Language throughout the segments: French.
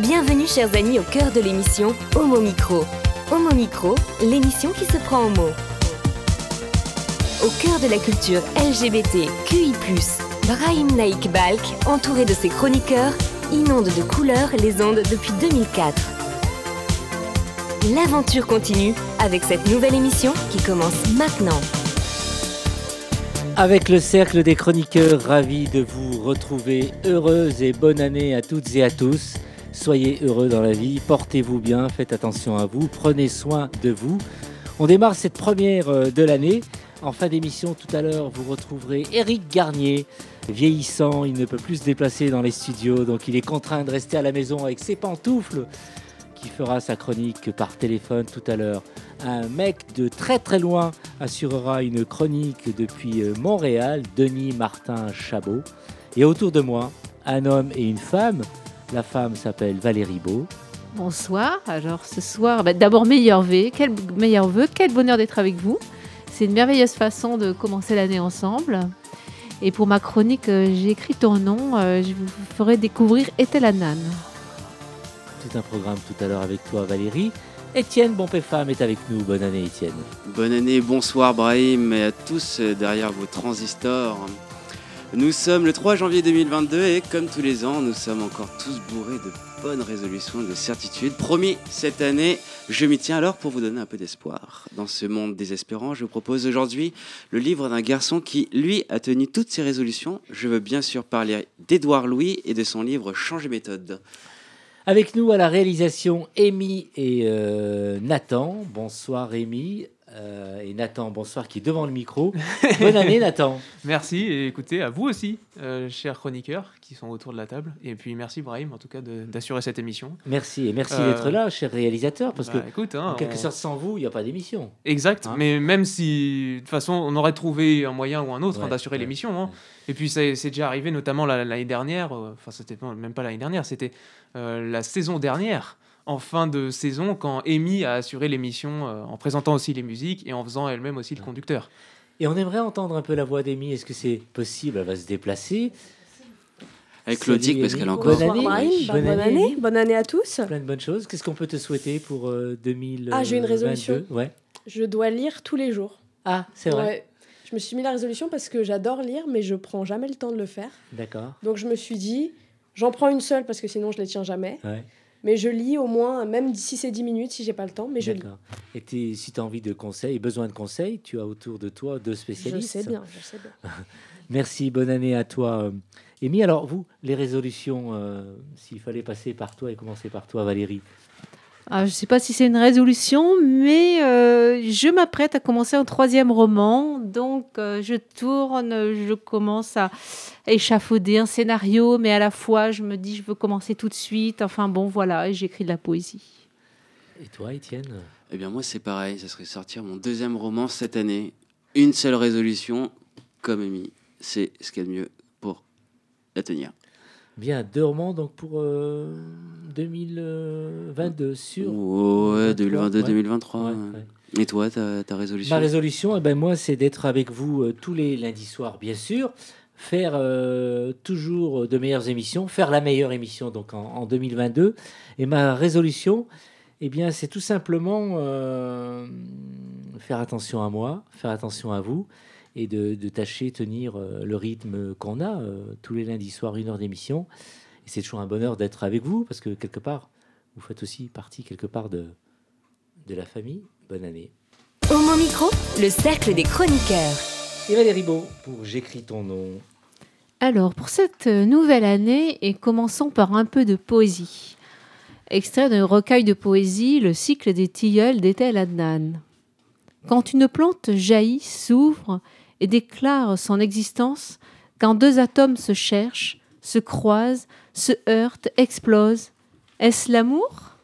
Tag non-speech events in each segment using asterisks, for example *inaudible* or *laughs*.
Bienvenue chers amis au cœur de l'émission Homo Micro. Homo Micro, l'émission qui se prend en mots. Au cœur de la culture LGBT, QI+, Brahim Naik Balk, entouré de ses chroniqueurs, inonde de couleurs les ondes depuis 2004. L'aventure continue avec cette nouvelle émission qui commence maintenant. Avec le cercle des chroniqueurs, ravi de vous retrouver. Heureuse et bonne année à toutes et à tous. Soyez heureux dans la vie, portez-vous bien, faites attention à vous, prenez soin de vous. On démarre cette première euh, de l'année. En fin d'émission, tout à l'heure, vous retrouverez Eric Garnier. Vieillissant, il ne peut plus se déplacer dans les studios, donc il est contraint de rester à la maison avec ses pantoufles, qui fera sa chronique par téléphone tout à l'heure. Un mec de très très loin assurera une chronique depuis euh, Montréal, Denis Martin Chabot. Et autour de moi, un homme et une femme. La femme s'appelle Valérie Beau. Bonsoir. Alors ce soir, bah, d'abord meilleur vœu, quel meilleur vœu, quel bonheur d'être avec vous. C'est une merveilleuse façon de commencer l'année ensemble. Et pour ma chronique, euh, j'ai écrit ton nom. euh, je vous ferai découvrir Ethel Anan. Tout un programme tout à l'heure avec toi Valérie. Étienne Bonpé Femme est avec nous. Bonne année Étienne. Bonne année, bonsoir Brahim et à tous euh, derrière vos transistors. Nous sommes le 3 janvier 2022 et comme tous les ans, nous sommes encore tous bourrés de bonnes résolutions et de certitudes. Promis, cette année, je m'y tiens alors pour vous donner un peu d'espoir. Dans ce monde désespérant, je vous propose aujourd'hui le livre d'un garçon qui, lui, a tenu toutes ses résolutions. Je veux bien sûr parler d'Édouard Louis et de son livre Changer méthode. Avec nous à la réalisation, Amy et euh, Nathan. Bonsoir Amy. Euh, et Nathan, bonsoir, qui est devant le micro. Bonne année Nathan. *laughs* Merci et écoutez à vous aussi, euh, chers chroniqueurs qui sont autour de la table. Et puis merci Brahim en tout cas d'assurer cette émission. Merci et merci Euh, d'être là, cher réalisateur, parce Bah, que écoute, hein, en quelque on- sorte, sans vous, il n'y a pas d'émission. Exact, Hein mais même si de toute façon on aurait trouvé un moyen ou un autre hein, d'assurer ouais, l'émission. ouais. Et puis ça- c'est déjà arrivé notamment la- l'année dernière, euh, enfin c'était même pas l'année dernière, c'était euh, la saison dernière, en fin de saison, quand Amy a assuré l'émission euh, en présentant aussi les musiques et en faisant elle-même aussi le conducteur. Et on aimerait entendre un peu la voix d'Amy. Est-ce que c'est possible? Elle va se déplacer. Avec Claudic, parce qu'elle a encore... Bonne année. Bonne bonne, année. année. Bonne année à tous. Plein de bonnes choses. Qu'est-ce qu'on peut te souhaiter pour euh, 2022 Ah, j'ai une résolution. Ouais. Je dois lire tous les jours. Ah, c'est vrai. Ouais. Je me suis mis la résolution parce que j'adore lire, mais je prends jamais le temps de le faire. D'accord. Donc je me suis dit, j'en prends une seule parce que sinon je les tiens jamais. Ouais. Mais je lis au moins, même d'ici ces 10 minutes si j'ai pas le temps, mais je lis. Et si tu as envie de conseils, besoin de conseils, tu as autour de toi deux Je spécialistes. sais bien, je sais bien. *laughs* Merci, bonne année à toi, euh, Amy. Alors, vous, les résolutions, euh, s'il fallait passer par toi et commencer par toi, Valérie. Ah, je ne sais pas si c'est une résolution, mais euh, je m'apprête à commencer un troisième roman. Donc, euh, je tourne, je commence à échafauder un scénario, mais à la fois, je me dis, je veux commencer tout de suite. Enfin, bon, voilà, et j'écris de la poésie. Et toi, Étienne? Eh bien moi c'est pareil, ça serait sortir mon deuxième roman cette année. Une seule résolution, comme Amy, c'est ce qu'il y a de mieux pour la tenir. Bien, deux romans donc pour euh, 2022 sur. Ouais, 2022, ouais. 2023. Ouais, ouais. ouais. Et toi, ta, ta résolution Ma résolution, eh ben, moi, c'est d'être avec vous euh, tous les lundis soirs, bien sûr. Faire euh, toujours de meilleures émissions, faire la meilleure émission donc en, en 2022. Et ma résolution, eh bien, c'est tout simplement euh, faire attention à moi, faire attention à vous et de, de tâcher tenir euh, le rythme qu'on a euh, tous les lundis soirs, une heure d'émission. Et c'est toujours un bonheur d'être avec vous parce que quelque part, vous faites aussi partie quelque part de, de la famille. Bonne année. Homo Micro, le cercle des chroniqueurs. Et Valérie Beau pour J'écris ton nom. Alors, pour cette nouvelle année, et commençons par un peu de poésie. Extrait d'un recueil de poésie, Le cycle des tilleuls d'Ethel Adnan. Quand une plante jaillit, s'ouvre et déclare son existence, quand deux atomes se cherchent, se croisent, se heurtent, explosent, est-ce l'amour?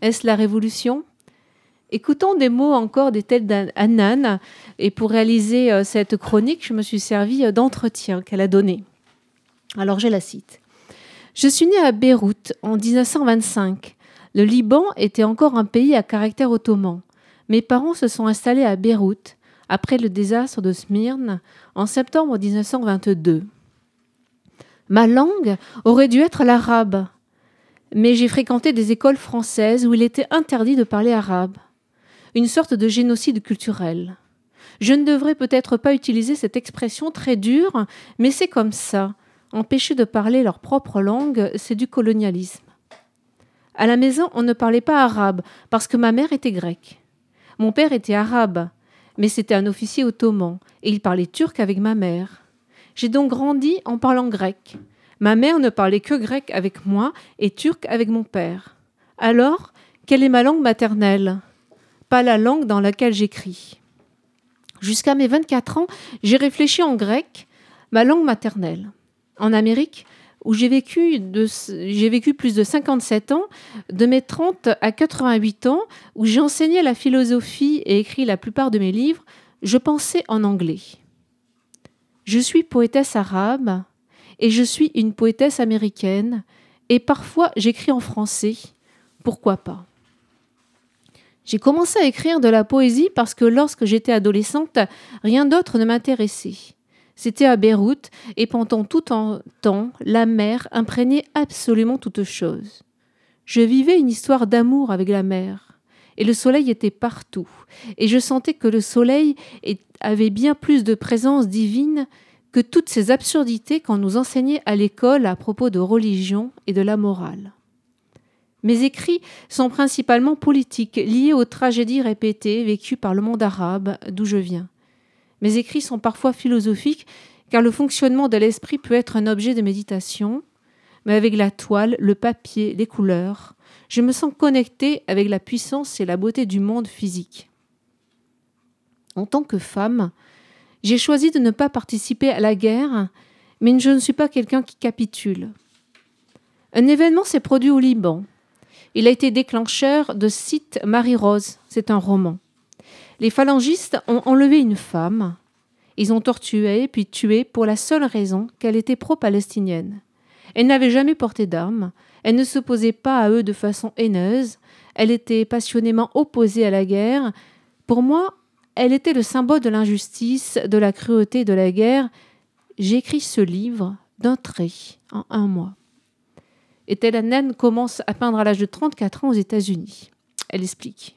Est-ce la révolution? Écoutons des mots encore d'Ethel Adnan, et pour réaliser euh, cette chronique, je me suis servi euh, d'entretien qu'elle a donné. Alors je la cite. Je suis née à Beyrouth en 1925. Le Liban était encore un pays à caractère ottoman. Mes parents se sont installés à Beyrouth après le désastre de Smyrne en septembre 1922. Ma langue aurait dû être l'arabe. mais j'ai fréquenté des écoles françaises où il était interdit de parler arabe. Une sorte de génocide culturel. Je ne devrais peut-être pas utiliser cette expression très dure, mais c'est comme ça. Empêcher de parler leur propre langue, c'est du colonialisme. À la maison, on ne parlait pas arabe parce que ma mère était grecque. Mon père était arabe, mais c'était un officier ottoman et il parlait turc avec ma mère. J'ai donc grandi en parlant grec. Ma mère ne parlait que grec avec moi et turc avec mon père. Alors, quelle est ma langue maternelle? Pas la langue dans laquelle j'écris. Jusqu'à mes 24 ans, j'ai réfléchi en grec, ma langue maternelle. En Amérique, où j'ai vécu, j'ai vécu plus de 57 ans, de mes 30 à 88 ans, où j'ai enseigné la philosophie et écrit la plupart de mes livres, je pensais en anglais. Je suis poétesse arabe et je suis une poétesse américaine et parfois j'écris en français. Pourquoi pas? J'ai commencé à écrire de la poésie parce que lorsque j'étais adolescente, rien d'autre ne m'intéressait. C'était à Beyrouth et pendant tout un temps, la mer imprégnait absolument toute chose. Je vivais une histoire d'amour avec la mer et le soleil était partout et je sentais que le soleil avait bien plus de présence divine que toutes ces absurdités qu'on nous enseignait à l'école à propos de religion et de la morale. Mes écrits sont principalement politiques, liés aux tragédies répétées vécues par le monde arabe d'où je viens. Mes écrits sont parfois philosophiques, car le fonctionnement de l'esprit peut être un objet de méditation, mais avec la toile, le papier, les couleurs, je me sens connecté avec la puissance et la beauté du monde physique. En tant que femme, j'ai choisi de ne pas participer à la guerre, mais je ne suis pas quelqu'un qui capitule. Un événement s'est produit au Liban. Il a été déclencheur de Cite Marie-Rose, c'est un roman. Les phalangistes ont enlevé une femme. Ils ont torturé puis tué pour la seule raison qu'elle était pro-palestinienne. Elle n'avait jamais porté d'armes, elle ne s'opposait pas à eux de façon haineuse, elle était passionnément opposée à la guerre. Pour moi, elle était le symbole de l'injustice, de la cruauté de la guerre. J'écris ce livre d'un trait, en un mois. Et Tel commence à peindre à l'âge de 34 ans aux États-Unis. Elle explique.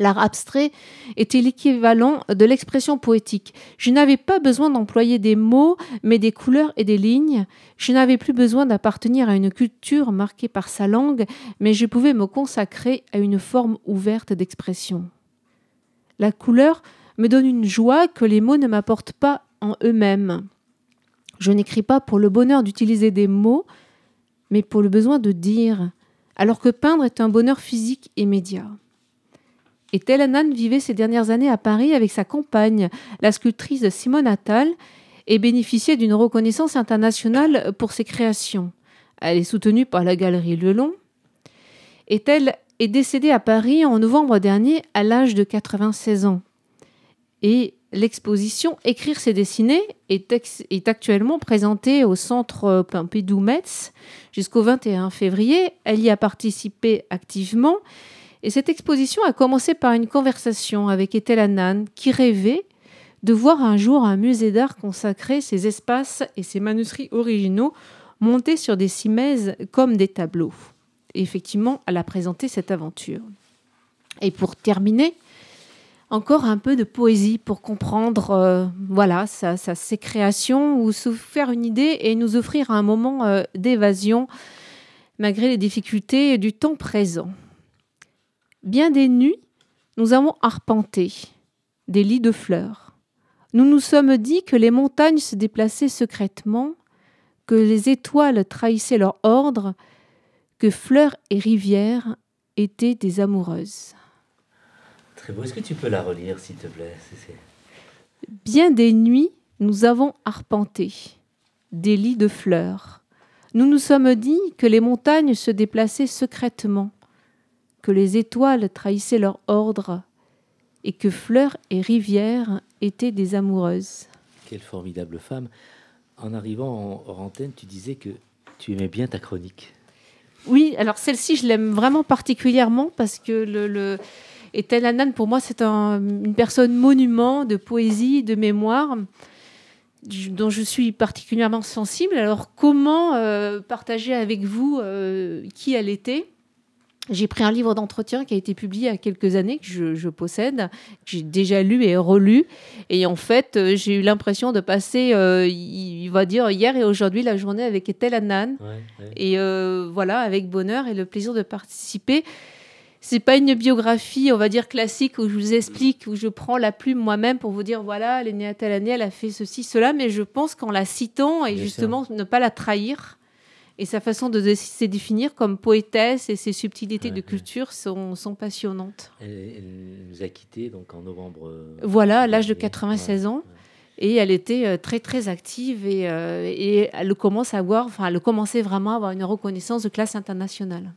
L'art abstrait était l'équivalent de l'expression poétique. Je n'avais pas besoin d'employer des mots, mais des couleurs et des lignes. Je n'avais plus besoin d'appartenir à une culture marquée par sa langue, mais je pouvais me consacrer à une forme ouverte d'expression. La couleur me donne une joie que les mots ne m'apportent pas en eux-mêmes. Je n'écris pas pour le bonheur d'utiliser des mots, mais pour le besoin de dire, alors que peindre est un bonheur physique immédiat. Et Telanan vivait ces dernières années à Paris avec sa compagne, la sculptrice Simone Attal, et bénéficiait d'une reconnaissance internationale pour ses créations. Elle est soutenue par la galerie Lelon. Est-elle est décédé à Paris en novembre dernier à l'âge de 96 ans. Et l'exposition Écrire ses dessinées est, est, actuellement présentée au centre Pompidou-Metz jusqu'au 21 février. Elle y a participé activement. Et cette exposition a commencé par une conversation avec Ethel Annan qui rêvait de voir un jour un musée d'art consacrer ses espaces et ses manuscrits originaux montés sur des cimaises comme des tableaux effectivement, elle a présenté cette aventure. Et pour terminer, encore un peu de poésie pour comprendre euh, voilà sa, ses créations ou se faire une idée et nous offrir un moment euh, d'évasion malgré les difficultés du temps présent. Bien des nuits, nous avons arpenté des lits de fleurs. Nous nous sommes dit que les montagnes se déplaçaient secrètement, que les étoiles trahissaient leur ordre que fleurs et rivières étaient des amoureuses. Très beau. Est-ce que tu peux la relire, s'il te plaît Bien des nuits, nous avons arpenté des lits de fleurs. Nous nous sommes dit que les montagnes se déplaçaient secrètement, que les étoiles trahissaient leur ordre, et que fleurs et rivières étaient des amoureuses. Quelle formidable femme. En arrivant en antenne, tu disais que tu aimais bien ta chronique. Oui, alors celle-ci, je l'aime vraiment particulièrement parce que le, le... pour moi, c'est une personne monument de poésie, de mémoire. dont je suis particulièrement sensible. Alors, comment euh, partager avec vous euh, qui elle était? J'ai pris un livre d'entretien qui a été publié il y a quelques années, que je, possède, que j'ai déjà lu et relu. Et en fait, euh, j'ai eu l'impression de passer, il, va dire, hier et aujourd'hui, la journée avec Ethel Annan. Et voilà, avec bonheur et le plaisir de participer c'est pas une biographie, on va dire classique où je vous explique, où je prends la plume moi-même pour vous dire voilà, elle est née à telle année, elle a fait ceci, cela, mais je pense qu'en la citant et justement ne pas la trahir et sa façon de se définir comme poétesse et ses subtilités de culture sont, sont passionnantes. Elle, nous a quittés donc en novembre. Euh, voilà, à l'âge de 96 ans. Et elle était euh, très très active et, euh, et elle commence à avoir, enfin, elle commençait vraiment à avoir une reconnaissance de classe internationale.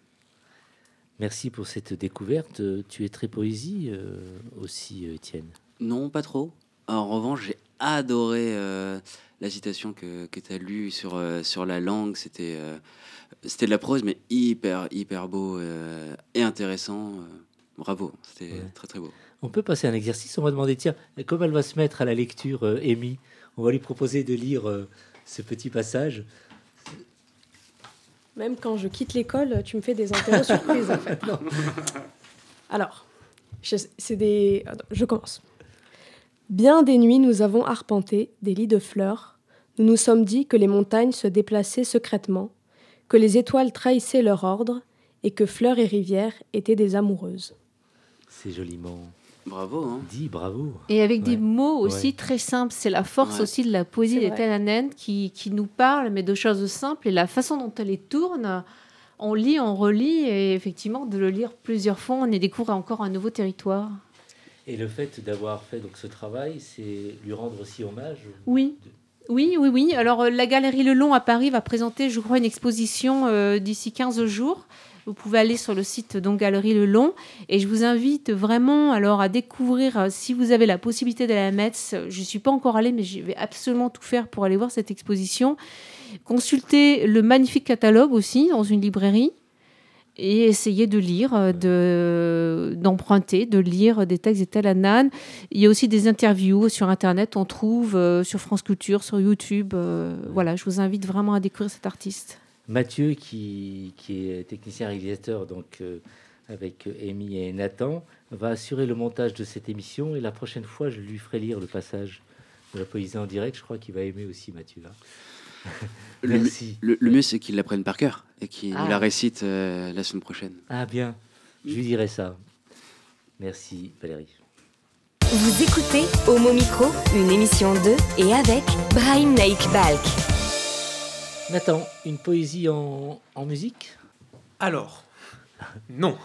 Merci pour cette découverte. Tu es très poésie euh, aussi, Étienne Non, pas trop. En revanche, j'ai adoré euh, la citation que, que tu as lue sur, sur la langue. C'était c'était de la prose, mais hyper, hyper beau et intéressant. bravo, c'était très, très beau. On peut passer un exercice. On va demander, tiens, comme elle va se mettre à la lecture, Amy, on va lui proposer de lire ce petit passage. Même quand je quitte l'école, tu me fais des interros surprises, en *laughs* fait. Alors, c'est des... Je commence. Bien des nuits, nous avons arpenté des lits de fleurs. Nous nous sommes dit que les montagnes se déplaçaient secrètement, que les étoiles trahissaient leur ordre et que fleurs et rivières étaient des amoureuses. C'est joliment Bravo. Hein. Dis bravo. Et avec des mots aussi très simples. C'est la force aussi de la poésie des Telanen qui, qui nous parle, mais de choses simples. Et la façon dont elle les tourne, on lit, on relit. Et effectivement, de le lire plusieurs fois, on y découvre encore un nouveau territoire. Et le fait d'avoir fait donc ce travail, c'est lui rendre aussi hommage Oui. Oui, oui, oui. Alors, euh, la Galerie Le Long à Paris va présenter, je crois, une exposition euh, d'ici 15 jours vous pouvez aller sur le site donc Galerie Le Long et je vous invite vraiment alors à découvrir euh, si vous avez la possibilité d'aller à Metz. Je ne suis pas encore allée mais je vais absolument tout faire pour aller voir cette exposition. Consultez le magnifique catalogue aussi dans une librairie et essayer de lire, euh, de, d'emprunter, de lire des textes d'Ethel Hanan. Il y a aussi des interviews sur Internet, on trouve euh, sur France Culture, sur YouTube. voilà, je vous invite vraiment à découvrir cet artiste. Mathieu, qui, est technicien réalisateur donc, euh, avec Amy et Nathan, va assurer le montage de cette émission. Et la prochaine fois, je lui ferai lire le passage de la poésie en direct. Je crois qu'il va aimer aussi Mathieu. Hein. Le, Le, mieux, c'est qu'il l'apprenne par cœur et qu'il ah. la récite euh, la semaine prochaine. Ah bien, je lui dirai ça. Merci Valérie. Vous écoutez Homo Micro, une émission de et avec Brahim Naik Balk. Nathan, une poésie en, musique? Alors, non,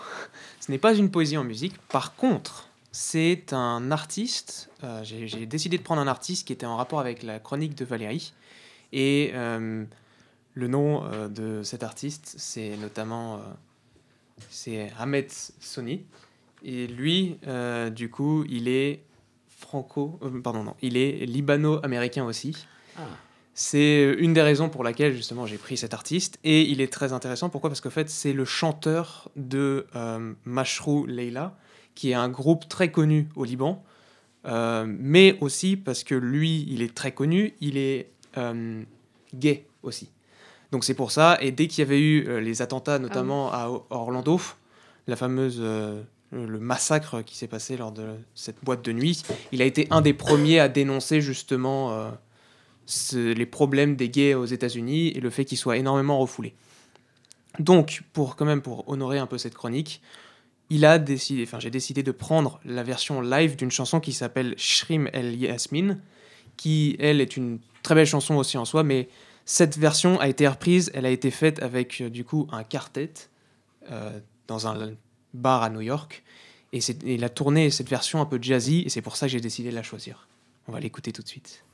ce n'est pas une poésie en musique. Par contre, c'est un artiste. Euh, j'ai décidé de prendre un artiste qui était en rapport avec la chronique de Valérie. Et euh, le nom euh, de cet artiste, c'est notamment c'est Ahmed Soni. Et lui, du coup, il est franco, pardon, non, il est libano-américain aussi. Ah. C'est une des raisons pour laquelle justement j'ai pris cet artiste et il est très intéressant. Pourquoi? Parce qu'en fait c'est le chanteur de euh, Mashrou Leila, qui est un groupe très connu au Liban, euh, mais aussi parce que lui il est très connu, il est euh, gay aussi. Donc c'est pour ça. Et dès qu'il y avait eu les attentats, notamment ah à Orlando, la fameuse le massacre qui s'est passé lors de cette boîte de nuit, il a été un des premiers à dénoncer justement les problèmes des gays aux États-Unis et le fait qu'ils soient énormément refoulés. Donc, pour quand même pour honorer un peu cette chronique, il a décidé, enfin j'ai décidé de prendre la version live d'une chanson qui s'appelle Shrim El Yasmin, qui elle est une très belle chanson aussi en soi, mais cette version a été reprise, elle a été faite avec euh, du coup un quartet euh, dans un bar à New York, et, et il a tourné cette version un peu jazzy, et c'est pour ça que j'ai décidé de la choisir. On va l'écouter tout de suite.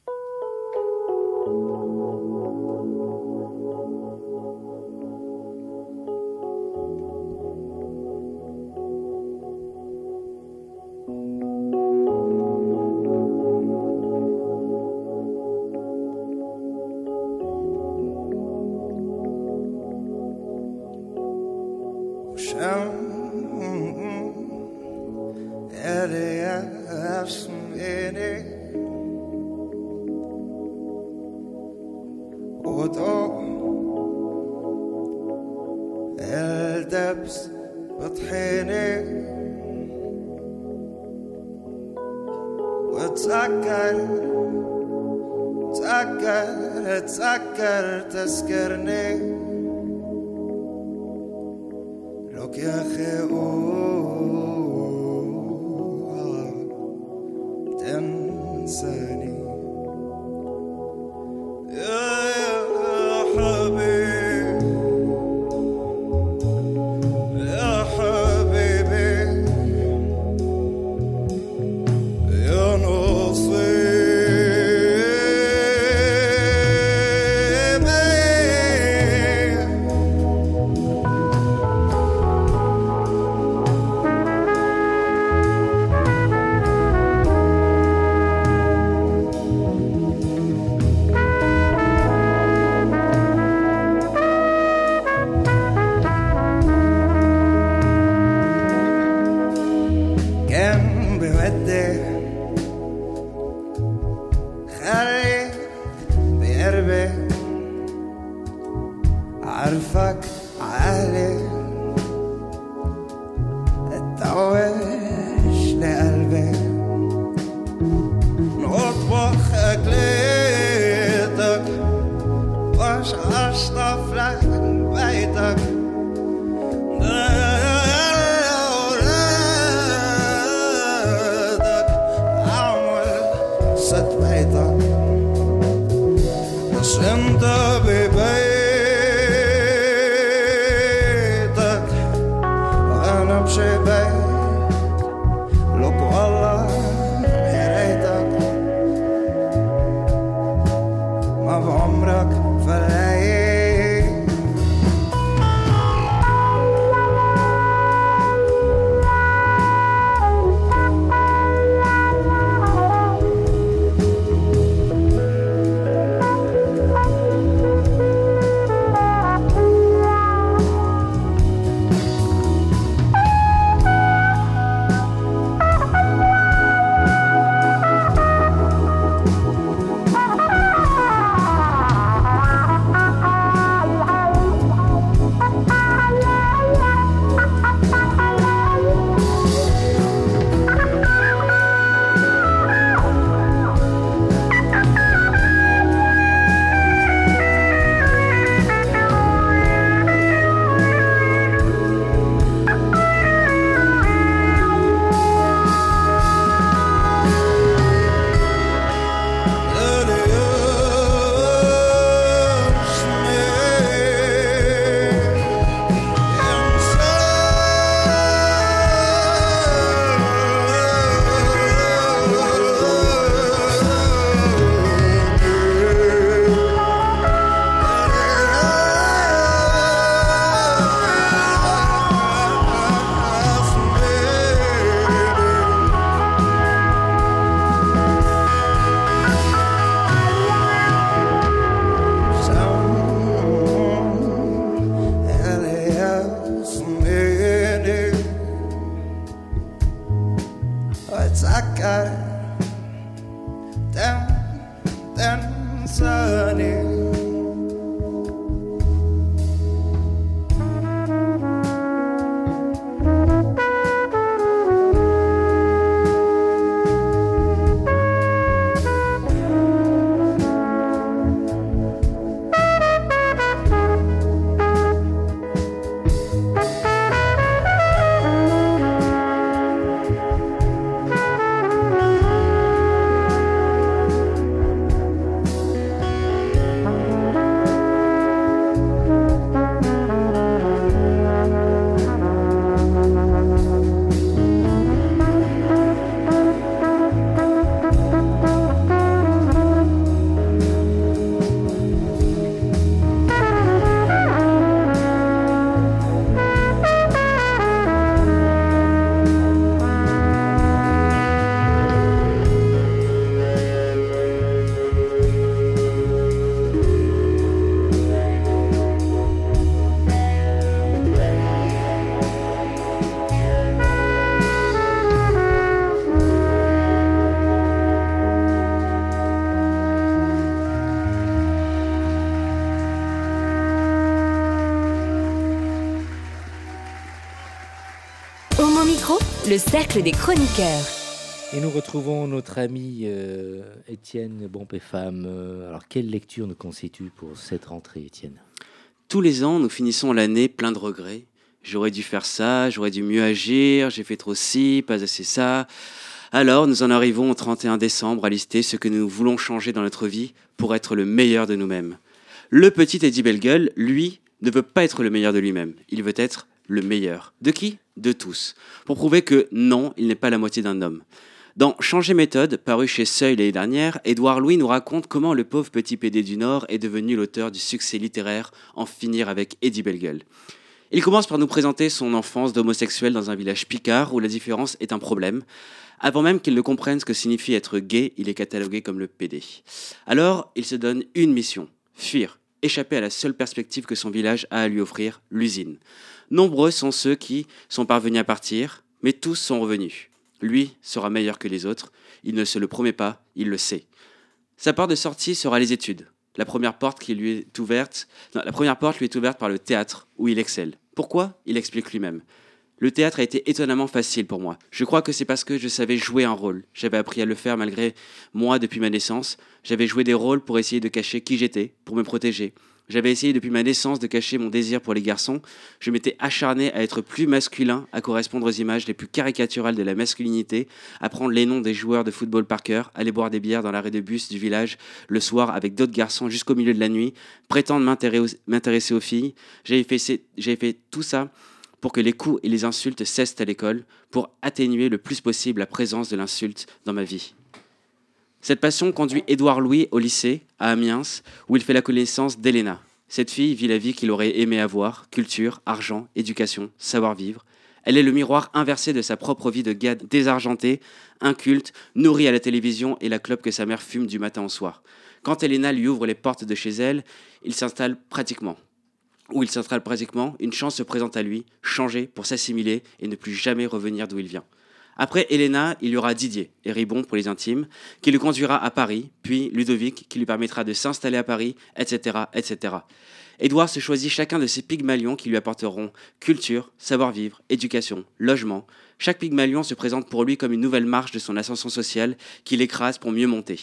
Le cercle des chroniqueurs. Et nous retrouvons notre ami euh, Étienne Bompé-Femme. Euh, alors, quelle lecture nous constitue pour cette rentrée, Étienne? Tous les ans, nous finissons l'année plein de regrets. J'aurais dû faire ça, j'aurais dû mieux agir, j'ai fait trop ci, pas assez ça. Alors, nous en arrivons au 31 décembre à lister ce que nous voulons changer dans notre vie pour être le meilleur de nous-mêmes. Le petit Eddie Bellegueule, lui, ne veut pas être le meilleur de lui-même. Il veut être le meilleur. De qui? De tous. Pour prouver que non, il n'est pas la moitié d'un homme. Dans Changer méthode, paru chez Seuil l'année dernière, Édouard Louis nous raconte comment le pauvre petit PD du Nord est devenu l'auteur du succès littéraire En finir avec Eddie Bellegueule. Il commence par nous présenter son enfance d'homosexuel dans un village picard où la différence est un problème. Avant même qu'il ne comprenne ce que signifie être gay, il est catalogué comme le PD. Alors, il se donne une mission, fuir, échapper à la seule perspective que son village a à lui offrir, l'usine. Nombreux sont ceux qui sont parvenus à partir, mais tous sont revenus. Lui sera meilleur que les autres. Il ne se le promet pas, il le sait. Sa porte de sortie sera les études. La première porte qui lui est ouverte, la première porte lui est ouverte par le théâtre, où il excelle. Pourquoi? Il explique lui-même. Le théâtre a été étonnamment facile pour moi. Je crois que c'est parce que je savais jouer un rôle. J'avais appris à le faire malgré moi depuis ma naissance. J'avais joué des rôles pour essayer de cacher qui j'étais, pour me protéger. J'avais essayé depuis ma naissance de cacher mon désir pour les garçons. Je m'étais acharné à être plus masculin, à correspondre aux images les plus caricaturales de la masculinité, à prendre les noms des joueurs de football par cœur, aller boire des bières dans l'arrêt de bus du village le soir avec d'autres garçons jusqu'au milieu de la nuit, prétendre m'intéresser aux filles. J'avais fait, fait tout ça pour que les coups et les insultes cessent à l'école, pour atténuer le plus possible la présence de l'insulte dans ma vie. Cette passion conduit Édouard Louis au lycée, à Amiens, où il fait la connaissance d'Elena. Cette fille vit la vie qu'il aurait aimé avoir, culture, argent, éducation, savoir-vivre. Elle est le miroir inversé de sa propre vie de gars désargenté, inculte, nourri à la télévision et la clope que sa mère fume du matin au soir. Quand Elena lui ouvre les portes de chez elle, il s'installe pratiquement. Où il s'installe pratiquement, une chance se présente à lui, changer pour s'assimiler et ne plus jamais revenir d'où il vient. Après Elena, il y aura Didier, et Ribon pour les intimes, qui le conduira à Paris, puis Ludovic, qui lui permettra de s'installer à Paris, etc., etc. Édouard se choisit chacun de ces pygmalions qui lui apporteront culture, savoir-vivre, éducation, logement. Chaque pygmalion se présente pour lui comme une nouvelle marche de son ascension sociale qu'il écrase pour mieux monter.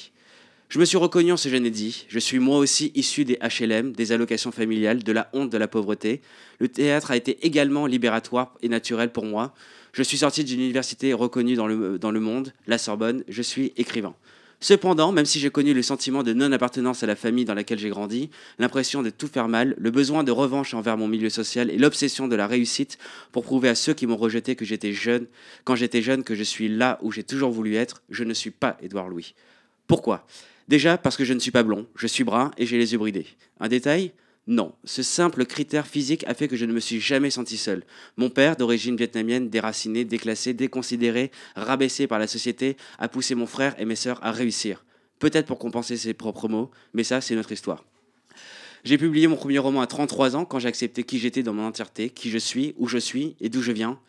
Je me suis reconnu en ce jeune Eddy. Je suis moi aussi issu des HLM, des allocations familiales, de la honte de la pauvreté. Le théâtre a été également libératoire et naturel pour moi. Je suis sorti d'une université reconnue dans le, dans le monde, la Sorbonne, je suis écrivain. Cependant, même si j'ai connu le sentiment de non-appartenance à la famille dans laquelle j'ai grandi, l'impression de tout faire mal, le besoin de revanche envers mon milieu social et l'obsession de la réussite pour prouver à ceux qui m'ont rejeté que j'étais jeune, quand j'étais jeune, que je suis là où j'ai toujours voulu être, je ne suis pas Édouard Louis. Pourquoi? Déjà parce que je ne suis pas blond, je suis brun et j'ai les yeux bridés. Un détail? Non, ce simple critère physique a fait que je ne me suis jamais senti seul. Mon père, d'origine vietnamienne, déraciné, déclassé, déconsidéré, rabaissé par la société, a poussé mon frère et mes sœurs à réussir. Peut-être pour compenser ses propres mots, mais ça, c'est notre histoire. J'ai publié mon premier roman à 33 ans quand j'ai accepté qui j'étais dans mon entièreté, qui je suis, où je suis et d'où je viens.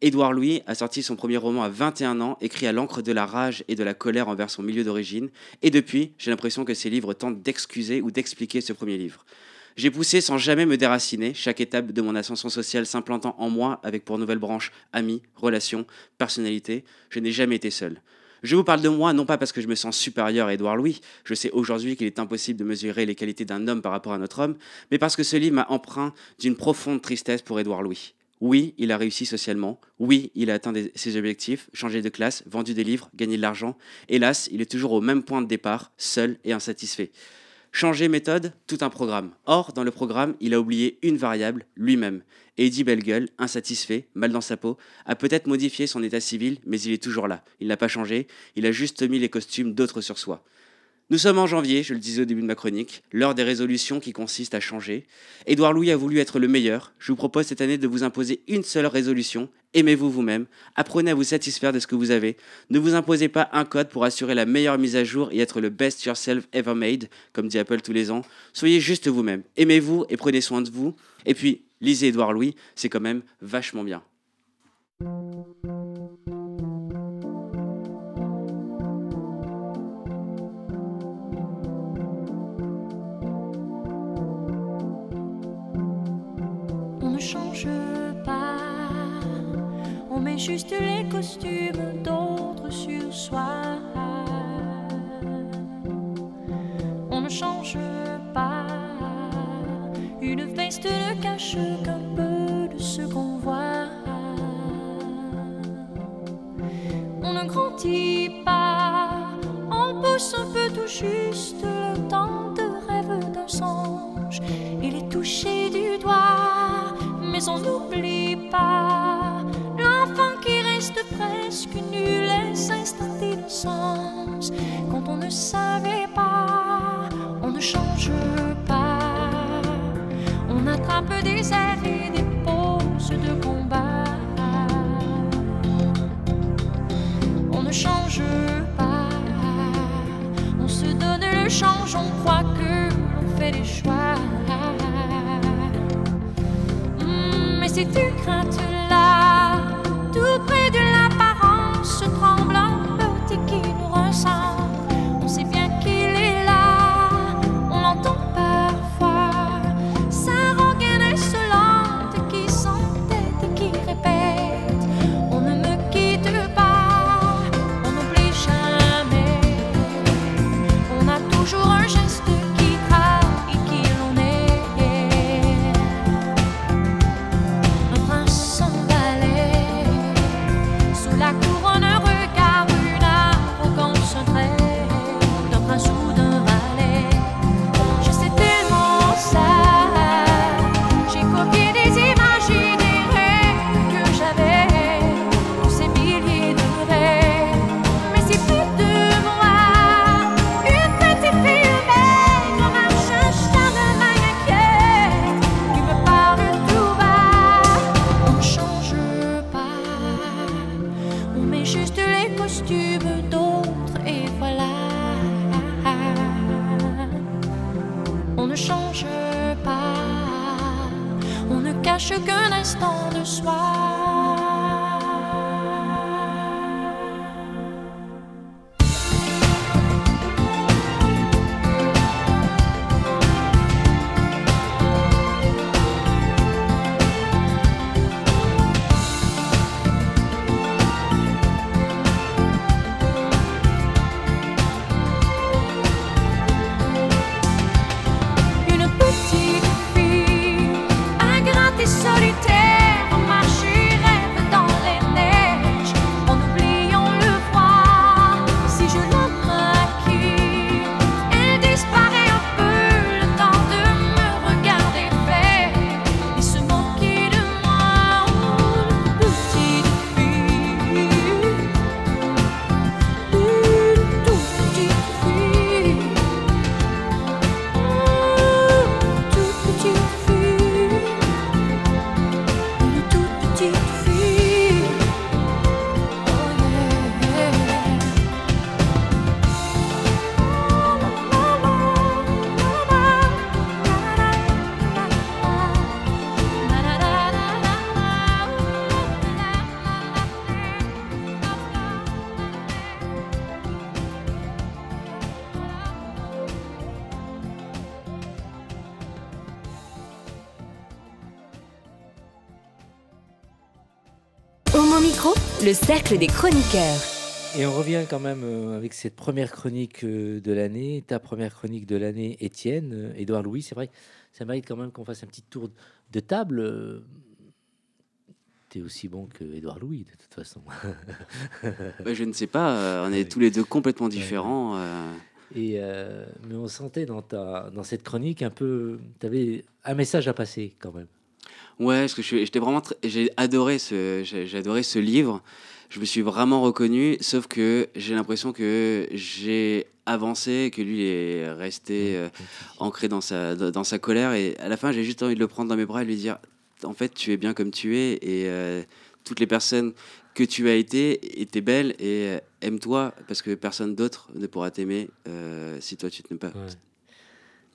Édouard Louis a sorti son premier roman à 21 ans, écrit à l'encre de la rage et de la colère envers son milieu d'origine, et depuis, j'ai l'impression que ses livres tentent d'excuser ou d'expliquer ce premier livre. J'ai poussé sans jamais me déraciner, chaque étape de mon ascension sociale s'implantant en moi avec pour nouvelle branche amis, relations, personnalité. Je n'ai jamais été seul. Je vous parle de moi non pas parce que je me sens supérieur à Édouard Louis, je sais aujourd'hui qu'il est impossible de mesurer les qualités d'un homme par rapport à notre homme, mais parce que ce livre m'a empreint d'une profonde tristesse pour Édouard Louis. Oui, il a réussi socialement. Oui, il a atteint ses objectifs, changé de classe, vendu des livres, gagné de l'argent. Hélas, il est toujours au même point de départ, seul et insatisfait. Changer méthode, tout un programme. Or, dans le programme, il a oublié une variable, lui-même. Eddie Bellegueule, insatisfait, mal dans sa peau, a peut-être modifié son état civil, mais il est toujours là. Il n'a pas changé, il a juste mis les costumes d'autres sur soi. Nous sommes en janvier, je le disais au début de ma chronique, l'heure des résolutions qui consistent à changer. Édouard Louis a voulu être le meilleur. Je vous propose cette année de vous imposer une seule résolution. Aimez-vous vous-même. Apprenez à vous satisfaire de ce que vous avez. Ne vous imposez pas un code pour assurer la meilleure mise à jour et être le best yourself ever made, comme dit Apple tous les ans. Soyez juste vous-même. Aimez-vous et prenez soin de vous. Et puis, lisez Édouard Louis, c'est quand même vachement bien. Change pas, on met juste les costumes d'autres sur soi. On ne change pas. Une veste ne cache qu'un peu Quand on ne savait pas, on ne change pas. On attrape des airs et des poses de combat. On ne change pas. On se donne le change, on croit que l'on fait des choix. Hmm, mais ces deux craintes-là, Micro, le cercle des chroniqueurs. Et on revient quand même euh, avec cette première chronique euh, de l'année, ta première chronique de l'année, Étienne, euh, Édouard Louis. C'est vrai, ça mérite quand même qu'on fasse un petit tour de table. T'es aussi bon que Édouard Louis, de toute façon. *laughs* Bah, je ne sais pas, on est Oui. tous les deux complètement différents. Et euh, mais on sentait dans ta dans cette chronique un peu, tu avais un message à passer quand même. Ouais, parce que j'étais vraiment, j'ai adoré ce, j'ai adoré ce livre. Je me suis vraiment reconnu, sauf que j'ai l'impression que j'ai avancé, que lui est resté euh, ancré dans sa, dans sa colère. Et à la fin, j'ai juste envie de le prendre dans mes bras et lui dire, en fait, tu es bien comme tu es et euh, toutes les personnes que tu as été étaient belles et euh, aime-toi parce que personne d'autre ne pourra t'aimer si toi tu ne pas. Ouais.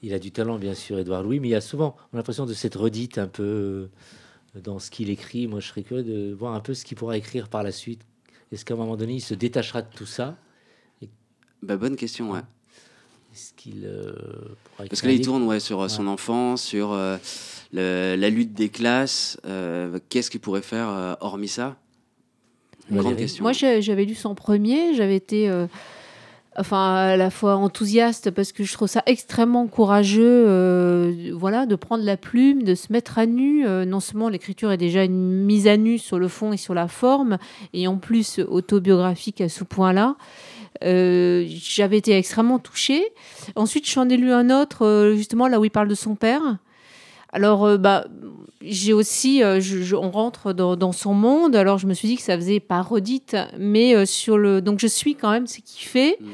Il a du talent, bien sûr, Édouard Louis, mais il y a souvent on a l'impression de cette redite un peu euh, dans ce qu'il écrit. Moi, je serais curieux de voir un peu ce qu'il pourra écrire par la suite. Est-ce qu'à un moment donné, il se détachera de tout ça Bah, bonne question, ouais. Est-ce qu'il euh, pourra Parce que là, il tourne ouais, sur euh, son enfance, sur euh, le- la lutte des classes. euh, Qu'est-ce qu'il pourrait faire euh, hormis ça? Grande Valérie question. Moi, j'avais lu son premier, j'avais été euh, enfin, à la fois enthousiaste parce que je trouve ça extrêmement courageux euh, voilà, de prendre la plume, de se mettre à nu. Euh, non seulement l'écriture est déjà une mise à nu sur le fond et sur la forme, et en plus autobiographique à ce point-là. Euh, j'avais été extrêmement touchée. Ensuite, j'en ai lu un autre, euh, justement, là où il parle de son père. Alors, euh, bah, j'ai aussi, euh, je- je- on rentre dans, dans son monde. Alors, je me suis dit que ça faisait pas redite, mais euh, sur le, donc je suis quand même ce qu'il fait. Mm.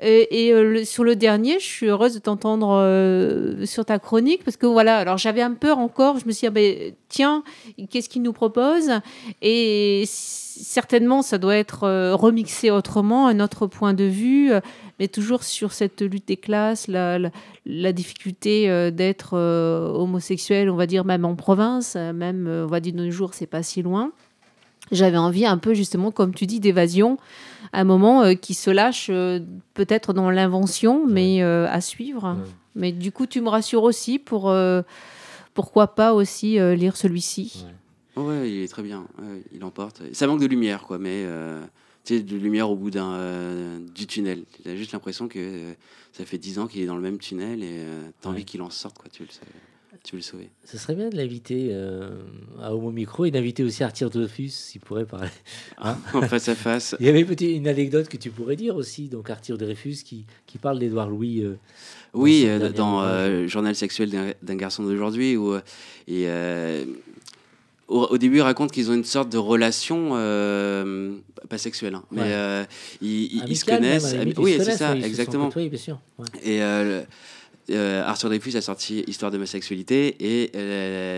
Et, et, le- sur le dernier, je suis heureuse de t'entendre euh, sur ta chronique parce que voilà. Alors, j'avais un peur encore. Je me suis dit, ah ben, tiens, qu'est-ce qu'il nous propose? Et certainement, ça doit être euh, remixé autrement, un autre point de vue, mais toujours sur cette lutte des classes, la, la, la difficulté euh, d'être euh, homosexuel, on va dire même en province, euh, même on va dire de nos jours, c'est pas si loin. J'avais envie un peu justement, comme tu dis, d'évasion, un moment euh, qui se lâche euh, peut-être dans l'invention, mais euh, à suivre. Ouais. Mais du coup, tu me rassures aussi pour euh, pourquoi pas aussi euh, lire celui-ci? Oh ouais, il est très bien. Ouais, il emporte. Ça manque de lumière, quoi, mais euh, tu sais, de lumière au bout d'un euh, du tunnel. Tu as juste l'impression que euh, ça fait 10 ans qu'il est dans le même tunnel et tu as envie Ouais. qu'il en sorte, quoi. Tu veux le, sauver. tu veux le sauver. Ce serait bien de l'inviter euh, à Homo Micro et d'inviter aussi Arthur Dreyfus, s'il pourrait parler. Hein *laughs* en face à face. Il y avait petit- une anecdote que tu pourrais dire aussi, donc Arthur Dreyfus qui, qui parle d'Édouard Louis. euh, Oui, euh, dans euh, Journal sexuel d'un garçon d'aujourd'hui, où euh, et, euh, au, au début, il raconte qu'ils ont une sorte de relation, euh, pas sexuelle, hein, mais euh, ils, ils- ils se même, connaissent. limite, ils oui, se c'est ça, ouais, ils se exactement. côtoyés, bien sûr. ouais. Et euh, Arthur Dreyfus a sorti Histoire de ma sexualité et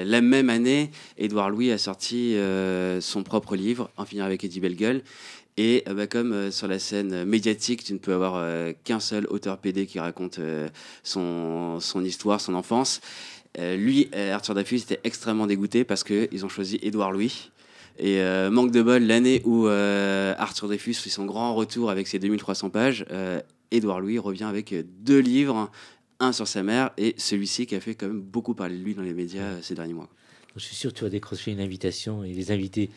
la même année, Édouard Louis a sorti son propre livre, En finir avec Eddie Bellegueule. Et bah, comme sur la scène médiatique, tu ne peux avoir qu'un seul auteur PD qui raconte son, son histoire, son enfance, euh, lui, euh, Arthur Dreyfus, était extrêmement dégoûté parce qu'ils ont choisi Édouard Louis. Et euh, manque de bol, l'année où euh, Arthur Dreyfus fait son grand retour avec ses 2300 pages, Édouard Louis revient avec deux livres, un sur sa mère et celui-ci qui a fait quand même beaucoup parler de lui dans les médias ces derniers mois. Je suis sûr que tu vas décrocher une invitation et les inviter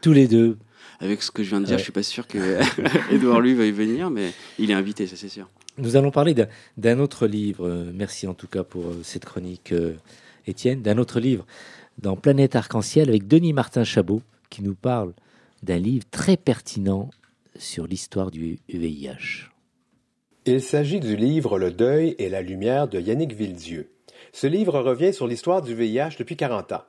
tous les deux. Avec ce que je viens de dire, Ouais. je suis pas sûr que *laughs* Édouard Louis va y venir, mais il est invité, ça c'est sûr. Nous allons parler d'un- autre livre. euh, Merci en tout cas pour euh, cette chronique, euh, Étienne. D'un autre livre dans Planète Arc-en-Ciel avec Denis Martin Chabot qui nous parle d'un livre très pertinent sur l'histoire du VIH. Il s'agit du livre Le deuil et la lumière de Yannick Villedieu. Ce livre revient sur l'histoire du VIH depuis 40 ans.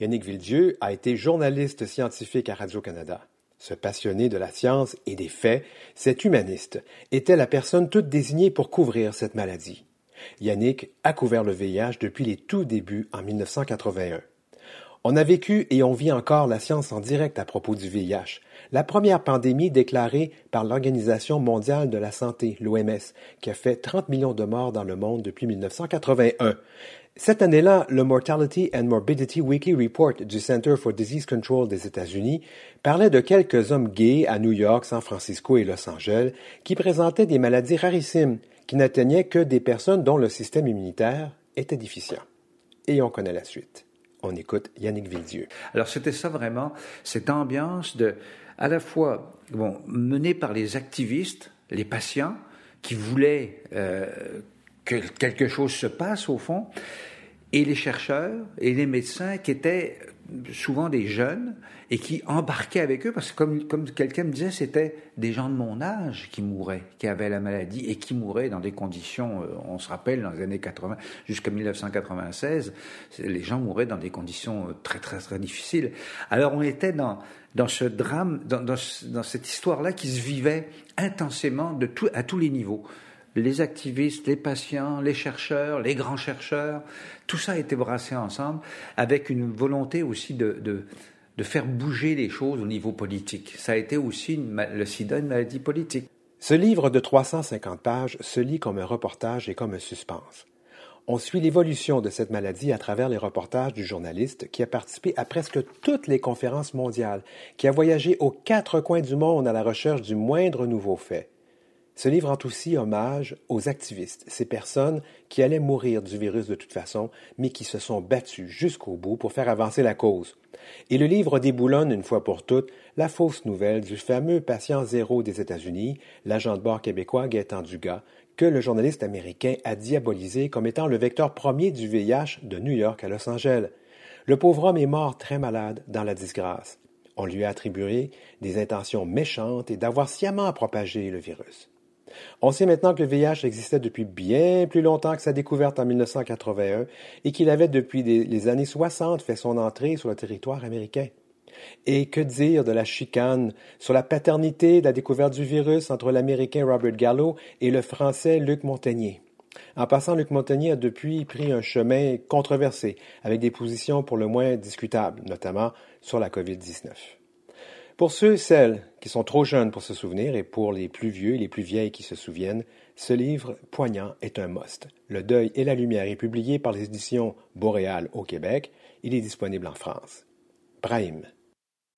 Yannick Villedieu a été journaliste scientifique à Radio-Canada. Ce passionné de la science et des faits, cet humaniste, était la personne toute désignée pour couvrir cette maladie. Yannick a couvert le VIH depuis les tout débuts en 1981. On a vécu et on vit encore la science en direct à propos du VIH, la première pandémie déclarée par l'Organisation mondiale de la santé, l'OMS, qui a fait 30 millions de morts dans le monde depuis 1981. Cette année-là, le Mortality and Morbidity Weekly Report du Center for Disease Control des États-Unis parlait de quelques hommes gays à New York, San Francisco et Los Angeles qui présentaient des maladies rarissimes qui n'atteignaient que des personnes dont le système immunitaire était déficient. Et on connaît la suite. On écoute Yannick Villedieu. Alors c'était ça vraiment, cette ambiance de, à la fois bon, menée par les activistes, les patients, qui voulaient euh, que quelque chose se passe au fond, et les chercheurs et les médecins qui étaient souvent des jeunes et qui embarquaient avec eux, parce que comme, comme quelqu'un me disait, c'était des gens de mon âge qui mouraient, qui avaient la maladie et qui mouraient dans des conditions, euh, on se rappelle, dans les années 80, jusqu'à 1996, c'est- les gens mouraient dans des conditions euh, très très très difficiles. Alors on était dans, dans ce drame, dans, dans cette histoire-là qui se vivait intensément de tout, à tous les niveaux les activistes, les patients, les chercheurs, les grands chercheurs, tout ça a été brassé ensemble avec une volonté aussi de, de, faire bouger les choses au niveau politique. Ça a été aussi le sida, une maladie politique. Ce livre de 350 pages se lit comme un reportage et comme un suspense. On suit l'évolution de cette maladie à travers les reportages du journaliste qui a participé à presque toutes les conférences mondiales, qui a voyagé aux quatre coins du monde à la recherche du moindre nouveau fait. Ce livre rend aussi hommage aux activistes, ces personnes qui allaient mourir du virus de toute façon, mais qui se sont battues jusqu'au bout pour faire avancer la cause. Et le livre déboulonne une fois pour toutes la fausse nouvelle du fameux patient zéro des États-Unis, l'agent de bord québécois Gaétan Dugas, que le journaliste américain a diabolisé comme étant le vecteur premier du VIH de New York à Los Angeles. Le pauvre homme est mort très malade dans la disgrâce. On lui a attribué des intentions méchantes et d'avoir sciemment propagé le virus. On sait maintenant que le VIH existait depuis bien plus longtemps que sa découverte en 1981 et qu'il avait depuis les années 60 fait son entrée sur le territoire américain. Et que dire de la chicane sur la paternité de la découverte du virus entre l'Américain Robert Gallo et le Français Luc Montagnier? En passant, Luc Montagnier a depuis pris un chemin controversé, avec des positions pour le moins discutables, notamment sur la COVID-19. Pour ceux et celles qui sont trop jeunes pour se souvenir et pour les plus vieux et les plus vieilles qui se souviennent, ce livre poignant est un must. Le deuil et la lumière est publié par les éditions Boréal au Québec. Il est disponible en France. Brahim.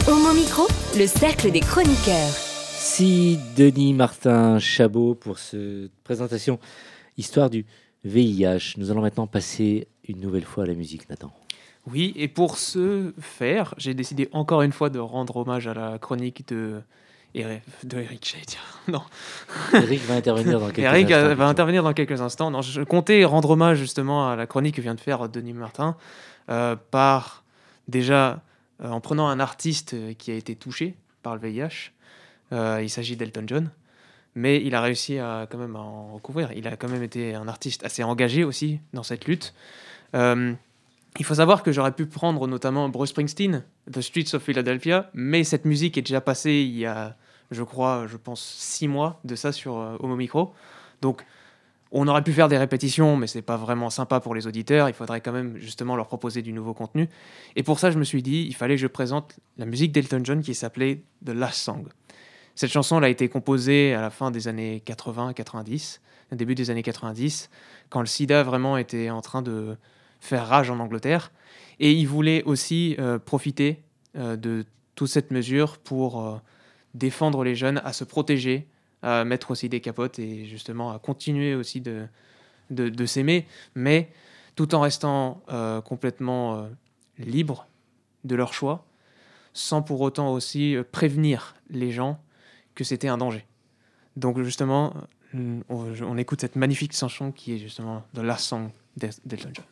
Homo Micro, le cercle des chroniqueurs. Si Denis Martin Chabot pour cette présentation Histoire du VIH. Nous allons maintenant passer une nouvelle fois à la musique, Nathan. Oui, et pour ce faire, j'ai décidé encore une fois de rendre hommage à la chronique de de Eric. *laughs* Non. Eric va intervenir dans quelques Eric instants. euh, va intervenir dans quelques instants. Non, je comptais rendre hommage justement à la chronique que vient de faire Denis Martin euh, par déjà euh, en prenant un artiste euh, qui a été touché par le VIH. Euh, il s'agit d'Elton John, mais il a réussi à quand même à en recouvrir. Il a quand même été un artiste assez engagé aussi dans cette lutte. Il faut savoir que j'aurais pu prendre notamment Bruce Springsteen, The Streets of Philadelphia, mais cette musique est déjà passée il y a, je crois, je pense, six mois de ça sur euh, Homo Micro. Donc, on aurait pu faire des répétitions, mais c'est pas vraiment sympa pour les auditeurs. Il faudrait quand même justement leur proposer du nouveau contenu. Et pour ça, je me suis dit, il fallait que je présente la musique d'Elton John qui s'appelait The Last Song. Cette chanson elle a été composée à la fin des années 80-90, au début des années 90, quand le sida vraiment était en train de faire rage en Angleterre. Et il voulait aussi euh, profiter euh, de toute cette mesure pour euh, défendre les jeunes, à se protéger, à mettre aussi des capotes et justement à continuer aussi de, de, s'aimer, mais tout en restant complètement euh, libres de leur choix, sans pour autant aussi prévenir les gens que c'était un danger. Donc justement, on, écoute cette magnifique chanson qui est justement The Last Song d'El- d'Elton John.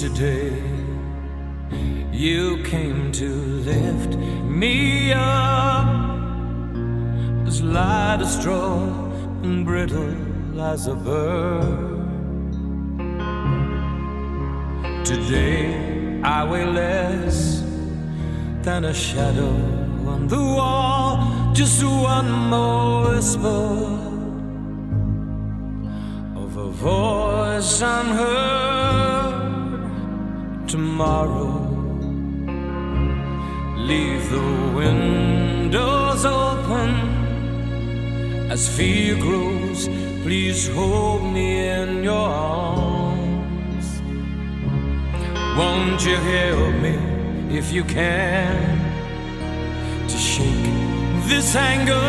Yesterday, you came to lift me up, as light as straw and brittle as a bird. Today, I weigh less than a shadow on the wall, just one more whisper of a voice unheard tomorrow. Leave the windows open as fear grows. Please hold me in your arms. Won't you help me if you can to shake this anger?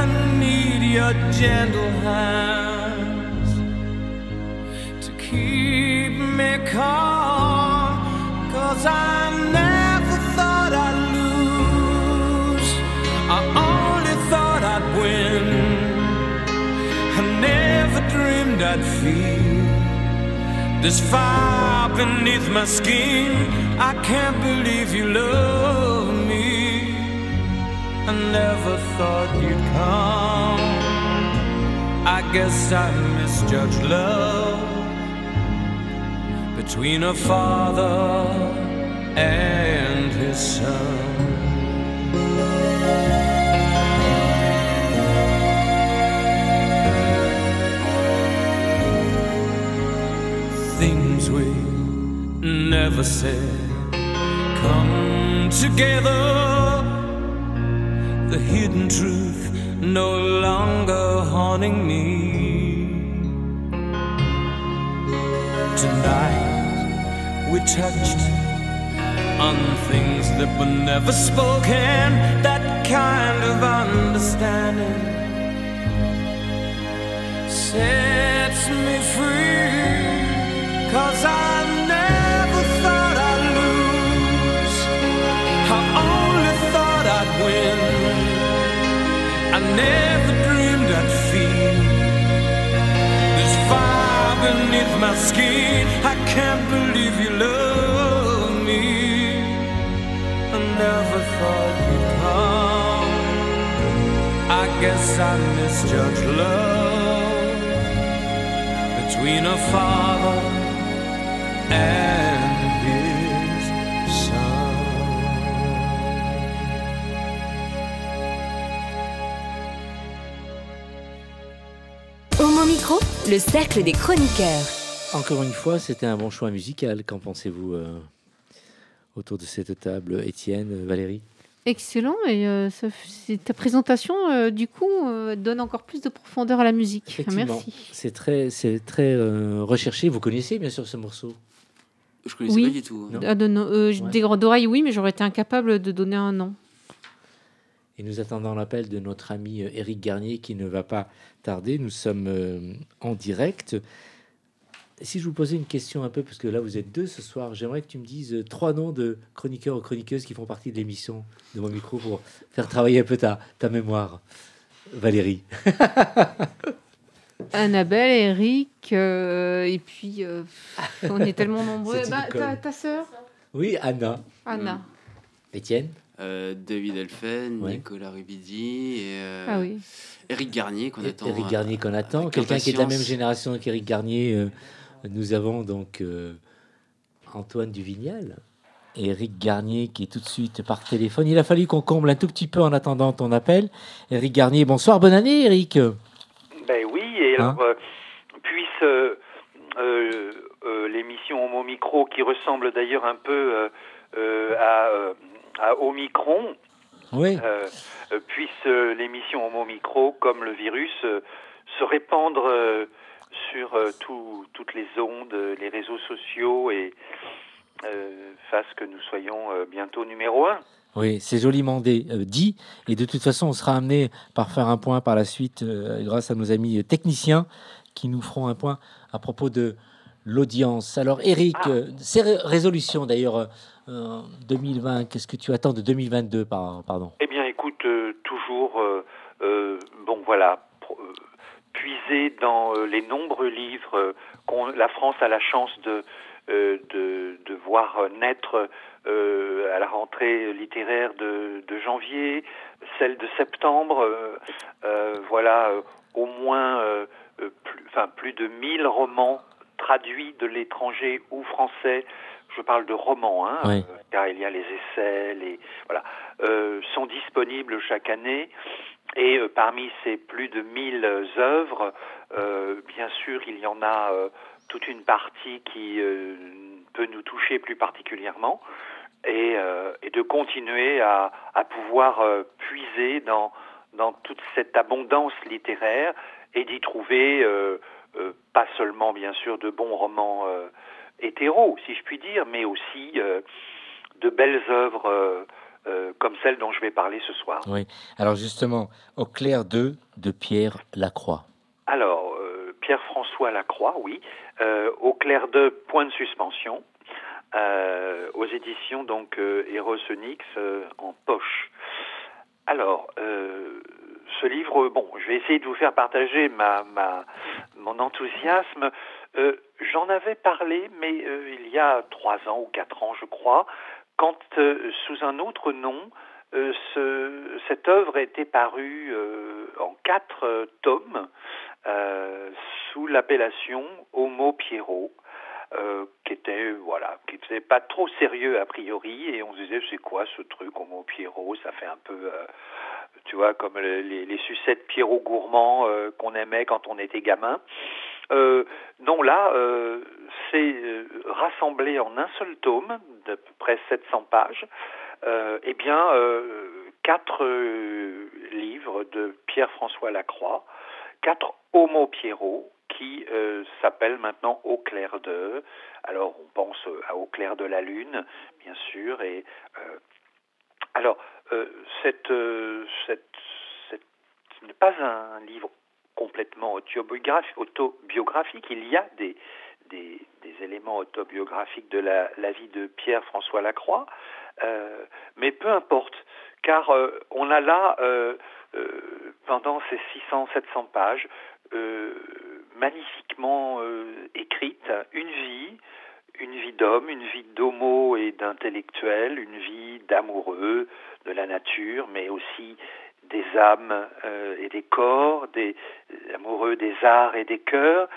I need your gentle hands to keep me calm. This fire beneath my skin. I can't believe you love me. I never thought you'd come. I guess I misjudged love between a father and his son. Things we never said come together. The hidden truth no longer haunting me. Tonight we touched on things that were never spoken, that kind of understanding sets me free. Cause I never I misjudged love between a father and his son. Homo Micro, le cercle des chroniqueurs. Encore une fois, c'était un bon choix musical. Qu'en pensez-vous euh, autour de cette table, Étienne, Valérie? Excellent. Et euh, ça ta présentation, euh, du coup, euh, donne encore plus de profondeur à la musique. Effectivement, Merci. c'est très, c'est très euh, recherché. Vous connaissez bien sûr ce morceau? Je connaissais Oui. pas du tout. Non. Ah, de no- euh, Ouais. Des grandes oreilles, oui, mais j'aurais été incapable de donner un nom. Et nous attendons l'appel de notre ami Éric Garnier qui ne va pas tarder. Nous sommes euh, en direct. Si je vous posais une question un peu, parce que là vous êtes deux ce soir, j'aimerais que tu me dises euh, trois noms de chroniqueurs ou chroniqueuses qui font partie de l'émission de mon micro pour faire travailler un peu ta, ta mémoire. Valérie. *laughs* Annabelle, Eric, euh, et puis euh, on est tellement *laughs* nombreux. Bah, ta, ta sœur Oui, Anna. Anna. Étienne Euh, David Elfen, Ouais. Nicolas Rubidi et euh, Ah oui. Eric Garnier qu'on attend. Euh, Garnier qu'on attend. Quelqu'un qui est de la même génération qu'Éric Garnier. euh, nous avons donc euh, Antoine Duvignal et Éric Garnier qui est tout de suite par téléphone. Il a fallu qu'on comble un tout petit peu en attendant ton appel. Éric Garnier, bonsoir, bonne année Éric. Ben oui, et Hein alors, euh, puisse euh, l'émission Homo Micro, qui ressemble d'ailleurs un peu à, à Omicron, Oui, puisse l'émission Homo Micro, comme le virus, se répandre sur euh, tout- toutes les ondes, euh, les réseaux sociaux et euh, fasse que nous soyons euh, bientôt numéro un. oui, c'est joliment dit. Et de toute façon, on sera amené par faire un point par la suite grâce à nos amis techniciens qui nous feront un point à propos de l'audience. Alors Éric, Ah. ces ré- résolutions d'ailleurs euh, euh, 2020, qu'est-ce que tu attends de 2022 par, pardon? Eh bien, écoute, toujours, bon, voilà, puiser dans euh, les nombreux livres euh, qu'on la France a la chance de, euh, de, de voir naître à la rentrée littéraire de, de janvier, celle de septembre, voilà, au moins plus, enfin, plus de 1000 romans traduits de l'étranger ou français. Je parle de romans, hein, Oui. euh, car il y a les essais, les voilà, euh, sont disponibles chaque année. Et euh, parmi ces plus de 1000 œuvres, euh, bien sûr, il y en a euh, toute une partie qui euh, peut nous toucher plus particulièrement. Et, euh, et de continuer à, à pouvoir euh, puiser dans, dans toute cette abondance littéraire et d'y trouver euh, euh, pas seulement, bien sûr, de bons romans hétéros, si je puis dire, mais aussi euh, de belles œuvres euh, euh, comme celle dont je vais parler ce soir. Oui. Alors justement, au clair 2 de Pierre Lacroix. Alors, Pierre-François Lacroix, oui, au clair de Point de suspension, aux éditions donc Eros Onyx en poche. Alors, ce livre, bon, je vais essayer de vous faire partager ma, ma, mon enthousiasme. Euh, J'en avais parlé, mais euh, il y a trois ans ou quatre ans, je crois, quand euh, sous un autre nom, ce, cette œuvre était parue en quatre tomes sous l'appellation Homo Pierrot. Qui était voilà, qui était pas trop sérieux a priori, et on se disait c'est quoi ce truc Homo Pierrot Ça fait un peu, tu vois, comme les, sucettes Pierrot gourmands euh, qu'on aimait quand on était gamin. Euh, non, là, euh, c'est euh, rassemblé en un seul tome, d'à peu près 700 pages, eh bien, quatre livres de Pierre-François Lacroix, quatre Homo Pierrot qui euh, s'appellent maintenant Au clair de. Alors, on pense à Au clair de la lune, bien sûr, et alors euh, cette, cette- ce n'est pas un livre complètement autobiographique, il y a des, éléments autobiographiques de la, vie de Pierre-François Lacroix, euh, mais peu importe, car euh, on a là, euh, pendant ces 600-700 pages, magnifiquement écrite, une vie, une vie d'homme, une vie d'homo et d'intellectuel, une vie d'amoureux de la nature, mais aussi des âmes euh, et des corps, des amoureux des arts et des cœurs.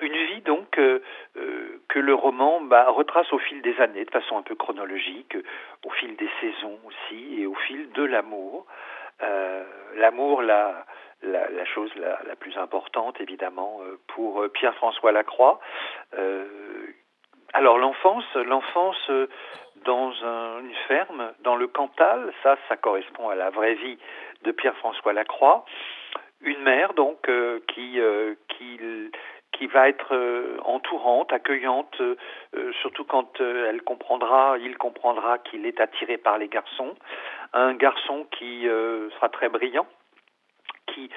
Une vie donc euh, euh, que le roman bah, retrace au fil des années, de façon un peu chronologique, au fil des saisons aussi, et au fil de l'amour. Euh, l'amour, la, la, la chose la, plus importante évidemment euh, pour euh, Pierre-François Lacroix. Euh, alors l'enfance, l'enfance euh, dans un- une ferme, dans le Cantal, ça, ça correspond à la vraie vie de Pierre-François Lacroix. Une mère donc euh, qui euh, qui qui va être euh, entourante, accueillante, surtout quand elle comprendra, il comprendra qu'il est attiré par les garçons. Un garçon qui sera très brillant, qui,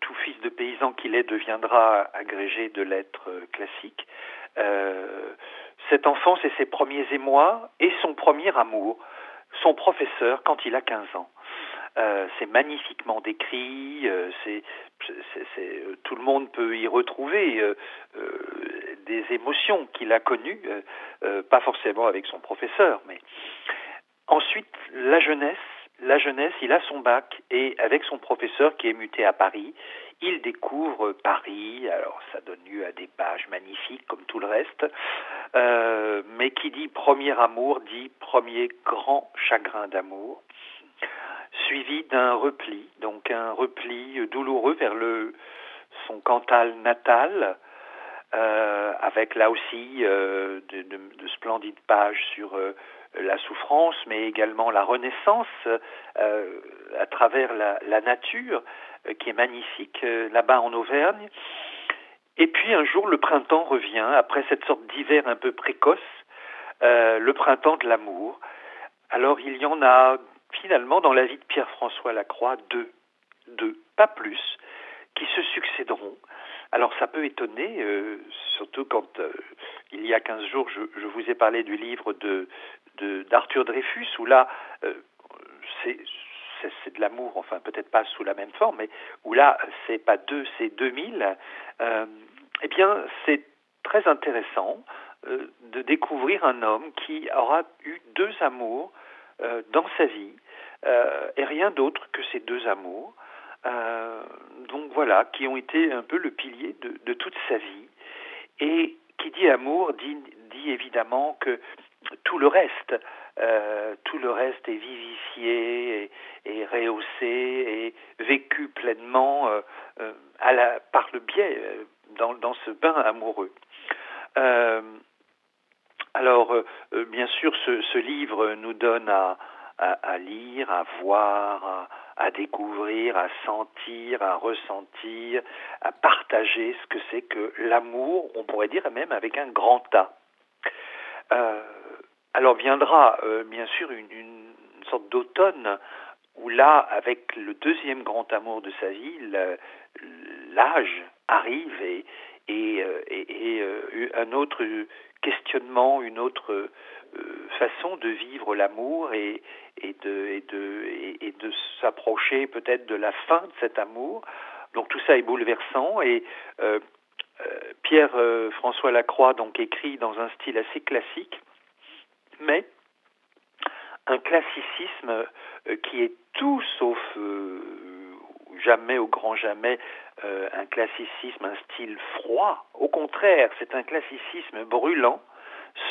tout fils de paysan qu'il est, deviendra agrégé de lettres classiques. Cette enfance et ses premiers émois et son premier amour, son professeur quand il a 15 ans. Euh, c'est magnifiquement décrit, euh, c'est, euh, tout le monde peut y retrouver euh, euh, des émotions qu'il a connues, pas forcément avec son professeur, mais ensuite la jeunesse. La jeunesse, il a son bac et avec son professeur qui est muté à Paris, il découvre Paris. Alors ça donne lieu à des pages magnifiques comme tout le reste, mais qui dit premier amour dit premier grand chagrin d'amour suivi d'un repli, donc un repli douloureux vers le son Cantal natal, euh, avec là aussi euh, de, de- de splendides pages sur euh, la souffrance, mais également la renaissance à travers la, la nature, qui est magnifique là-bas en Auvergne. Et puis un jour, le printemps revient, après cette sorte d'hiver un peu précoce, le printemps de l'amour. Alors il y en a finalement dans la vie de Pierre-François Lacroix deux, deux, pas plus, qui se succéderont. Alors ça peut étonner, euh, surtout quand euh, il y a 15 jours, je, vous ai parlé du livre d'Arthur Dreyfus, où là, euh, c'est c'est- de l'amour, enfin peut-être pas sous la même forme, mais où là, c'est pas deux, c'est 2000. Euh, eh bien, c'est très intéressant de découvrir un homme qui aura eu deux amours dans sa vie, euh, et rien d'autre que ces deux amours. Euh, donc voilà, qui ont été un peu le pilier de, toute sa vie. Et qui dit amour dit, évidemment que tout le reste, euh, tout le reste est vivifié et, rehaussé et vécu pleinement à la, par le biais dans, ce bain amoureux. Alors, bien sûr, ce livre nous donne à, à, lire, à voir, à, découvrir, à sentir, à ressentir, à partager ce que c'est que l'amour, on pourrait dire même avec un grand A. Euh, alors viendra euh, bien sûr une, sorte d'automne où là, avec le deuxième grand amour de sa vie, l'âge arrive et, euh, un autre questionnement, une autre façon de vivre l'amour et, et de, et de, s'approcher peut-être de la fin de cet amour. Donc tout ça est bouleversant et euh, euh, Pierre euh, François Lacroix donc écrit dans un style assez classique, mais un classicisme euh, qui est tout sauf euh, jamais au grand jamais euh, un classicisme, un style froid. Au contraire, c'est un classicisme brûlant,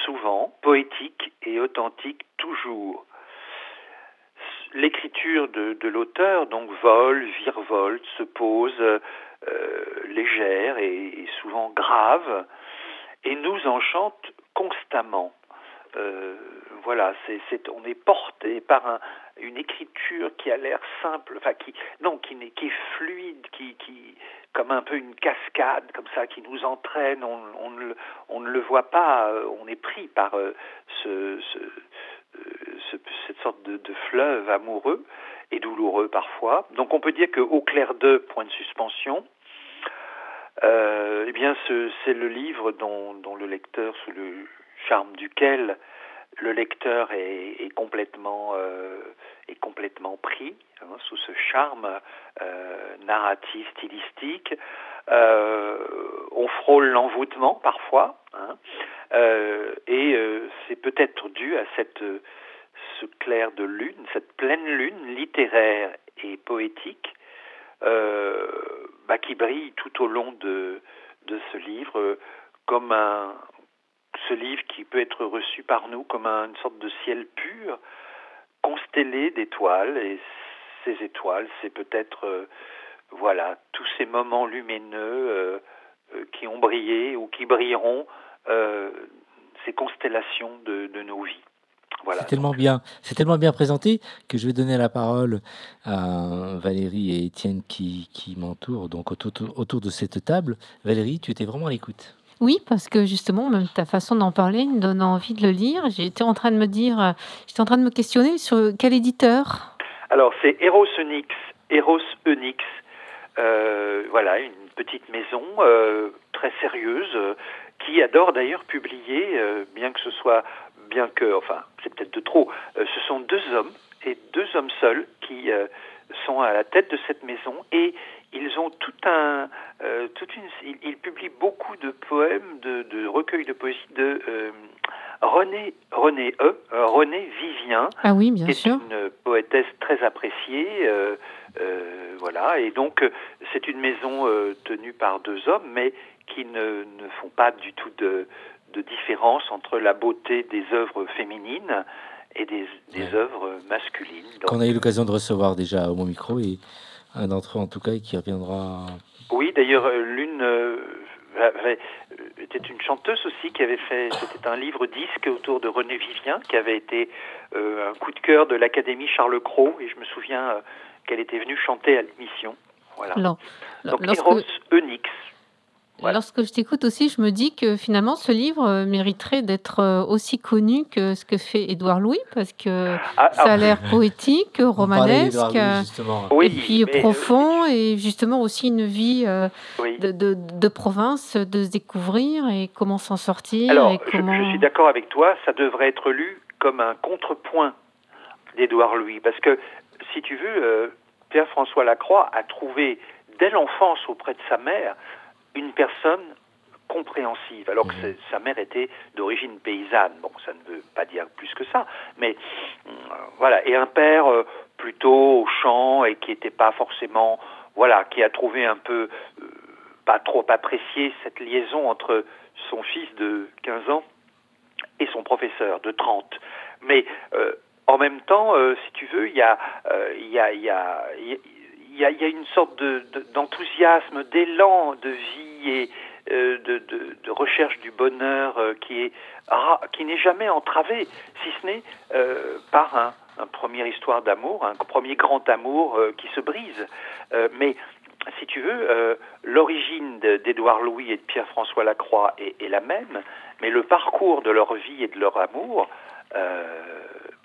souvent poétique et authentique toujours. L'écriture de, l'auteur donc vole, virevolte, se pose euh, légère et, souvent grave et nous enchante constamment. Euh, voilà, c'est, c'est, on est porté par un, une écriture qui a l'air simple, enfin qui, non, qui, qui est fluide, qui, qui, comme un peu une cascade, comme ça, qui nous entraîne. On, ne, le- voit pas, euh, on est pris par euh, euh, ce- cette sorte de, fleuve amoureux et douloureux parfois. Donc on peut dire que au clair de point de suspension, eh bien ce- c'est le livre dont, dont le lecteur, sous le charme duquel le lecteur est, complètement euh, est complètement pris hein, sous ce charme euh, narratif, stylistique. Euh, on frôle l'envoûtement parfois, hein, et c'est peut-être dû à cette ce clair de lune, cette pleine lune littéraire et poétique bah, qui brille tout au long de, de ce livre comme un ce livre qui peut être reçu par nous comme un- une sorte de ciel pur constellé d'étoiles et ces étoiles c'est peut-être euh, voilà tous ces moments lumineux euh, euh, qui ont brillé ou qui brilleront euh, ces constellations de, de nos vies voilà C'est tellement bien, c'est tellement bien présenté que je vais donner la parole à Valérie et Étienne qui, qui m'entourent donc autour, autour de cette table. Valérie, tu étais vraiment à l'écoute. Oui, parce que justement, même ta façon d'en parler me donne envie de le lire. J'étais en train de me dire, euh, j'étais en train de me questionner sur quel éditeur. Alors c'est Eros Onyx, Eros Onyx, euh, voilà une petite maison euh, très sérieuse qui adore d'ailleurs publier, bien que ce soit, bien que, enfin c'est peut-être de trop, ce sont deux hommes et deux hommes seuls qui sont à la tête de cette maison et ils ont tout un, euh, toute une, ils, ils publient beaucoup de poèmes, de, de recueils de poésie de euh, René, René E, euh, René Vivien, Ah oui, bien qui est sûr. une poétesse très appréciée, euh, euh, voilà. Et donc c'est une maison euh, tenue par deux hommes, mais qui ne, ne font pas du tout de, de différence entre la beauté des œuvres féminines et des, des œuvres masculines. Qu'on a eu l'occasion de recevoir déjà au mon micro et un d'entre eux en tout cas qui reviendra. Oui, d'ailleurs, euh, l'une euh, avait- euh, était une chanteuse aussi qui avait fait, c'était un livre disque autour de René Vivien, qui avait été euh, un coup de cœur de l'Académie Charles Cros, et je me souviens euh, qu'elle était venue chanter à l'émission. Voilà. Alors, Donc lorsque- Eros Lorsque je t'écoute aussi, je me dis que finalement, ce livre euh, mériterait d'être euh, aussi connu que ce que fait Édouard Louis, parce que Ah, ça a ah. l'air poétique, romanesque, euh. Oui, et puis profond, et justement aussi une vie euh, Oui. de, de- de province, de se découvrir et comment s'en sortir. Alors, et je, suis d'accord avec toi, ça devrait être lu comme un contrepoint d'Édouard Louis, parce que, si tu veux, euh, Pierre-François Lacroix a trouvé, dès l'enfance auprès de sa mère, une personne compréhensive, alors que c'est- sa mère était d'origine paysanne. Bon, ça ne veut pas dire plus que ça, mais euh, voilà. Et un père euh, plutôt au champ et qui n'était pas forcément, voilà, qui a trouvé un peu euh, pas trop apprécié cette liaison entre son fils de 15 ans et son professeur de 30. Mais en même temps, si tu veux, il y a, il y a, il y a, il y a- une sorte de- de- d'enthousiasme, d'élan de vie et euh, de, recherche du bonheur euh, qui est qui n'est jamais entravé, si ce n'est euh, par un, première histoire d'amour, un premier grand amour qui se brise. Mais si tu veux, l'origine d'Édouard Louis et de Pierre-François Lacroix est, la même, mais le parcours de leur vie et de leur amour,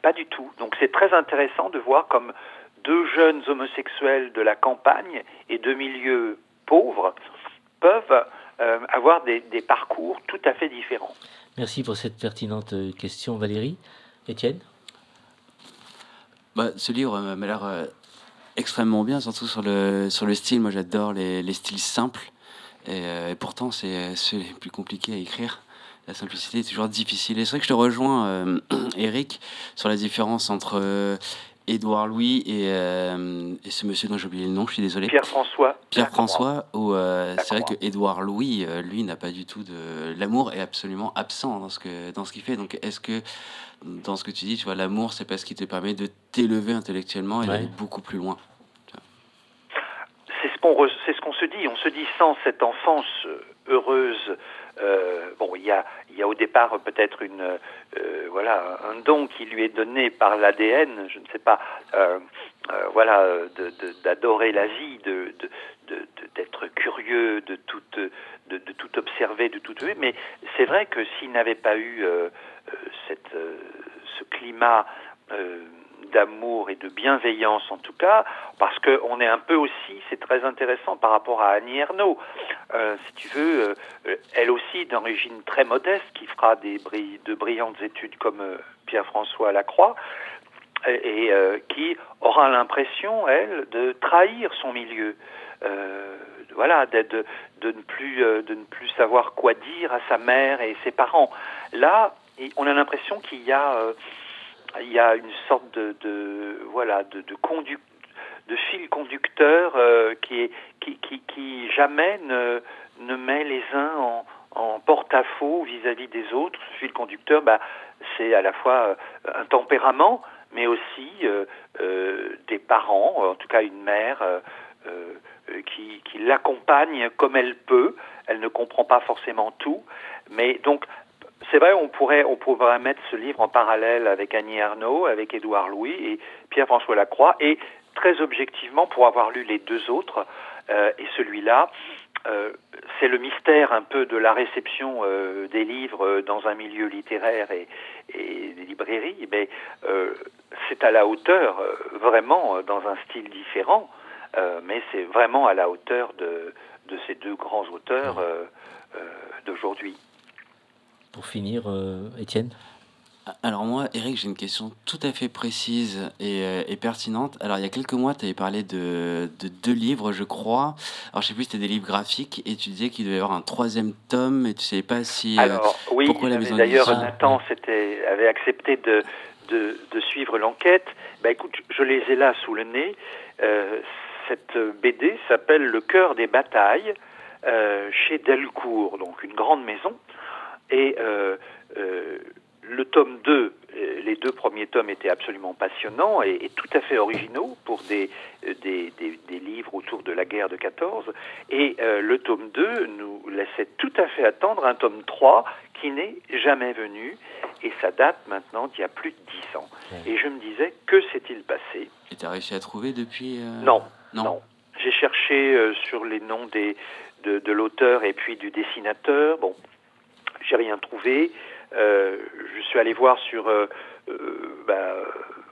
pas du tout. Donc c'est très intéressant de voir comme deux jeunes homosexuels de la campagne et de milieux pauvres peuvent euh, avoir des, des parcours tout à fait différents. Merci pour cette pertinente euh, question, Valérie. Étienne? Bah, ce livre euh, m'a l'air euh, extrêmement bien, surtout sur le, sur le style. Moi, j'adore les, les styles simples. Et, euh, et pourtant, c'est ceux les plus compliqués à écrire. La simplicité est toujours difficile. Et c'est vrai que je te rejoins, euh, *clears throat* Eric, sur la différence entre euh, Édouard Louis et, euh, et ce monsieur dont j'ai oublié le nom, je suis désolé. Pierre-François. Pierre-François, où euh, c'est vrai que Édouard Louis, euh, lui, n'a pas du tout de. L'amour est absolument absent dans ce que dans ce qu'il fait. Donc, est-ce que dans ce que tu dis, tu vois, l'amour, c'est parce qu'il te permet de t'élever intellectuellement et Ouais. d'aller beaucoup plus loin. C'est ce qu'on re- c'est ce qu'on se dit. On se dit sans cette enfance euh, heureuse. Euh, bon, il y a, y a au départ peut-être une, euh, voilà, un don qui lui est donné par l'ADN, je ne sais pas, euh, voilà, d'adorer la vie, d'être curieux, de tout, de, tout observer, de tout ver. Mais c'est vrai que s'il n'avait pas eu cette, ce climat d'amour et de bienveillance en tout cas, parce qu'on est un peu aussi, c'est très intéressant par rapport à Annie Ernaux, Euh, si tu veux, euh, elle aussi d'origine très modeste, qui fera des bri- de brillantes études comme euh, Pierre-François Lacroix, et, qui aura l'impression, elle, de trahir son milieu. Voilà, de, de, ne plus, de ne plus savoir quoi dire à sa mère et ses parents. Là, on a l'impression qu'il y a, il y a une sorte de, de voilà, de, de de fil conducteur euh, qui, qui, qui, qui jamais ne, ne met les uns en, en porte-à-faux vis-à-vis des autres. Ce fil conducteur, bah, c'est à la fois euh, un tempérament, mais aussi euh, euh, des parents, en tout cas une mère euh, euh, qui, qui l'accompagne comme elle peut. Elle ne comprend pas forcément tout, mais donc c'est vrai, on pourrait, on pourrait mettre ce livre en parallèle avec Annie Arnaud, avec Édouard Louis et Pierre-François Lacroix, et très objectivement, pour avoir lu les deux autres, euh, et celui-là, euh, c'est le mystère un peu de la réception euh, des livres dans un milieu littéraire et, des librairies, mais c'est à la hauteur, vraiment, dans un style différent, mais c'est vraiment à la hauteur de, ces deux grands auteurs d'aujourd'hui. Pour finir, euh, Étienne? Alors moi, Eric, j'ai une question tout à fait précise et, euh, et pertinente. Alors il y a quelques mois, tu avais parlé de, de deux livres, je crois. Alors je sais plus, c'était des livres graphiques et tu disais qu'il devait y avoir un troisième tome et tu savais pas si... euh, Alors oui, pourquoi la mais maison d'ailleurs Nathan avait accepté de, de, de suivre l'enquête. Bah écoute, je les ai là sous le nez. Euh, cette BD s'appelle Le cœur des batailles euh, chez Delcourt, donc une grande maison. Et euh, euh, le tome 2, euh, les deux premiers tomes étaient absolument passionnants et, et tout à fait originaux pour des, des, des- des livres autour de la guerre de 14. Et euh, le tome 2 nous laissait tout à fait attendre un tome 3 qui n'est jamais venu et ça date maintenant d'il y a plus de 10 ans. Et je me disais, que s'est-il passé? Et tu as réussi à trouver depuis... euh, Non, Non. non. J'ai cherché euh, sur les noms des, de, de l'auteur et puis du dessinateur. Bon, j'ai rien trouvé. Euh, je suis allé voir sur euh, euh, bah,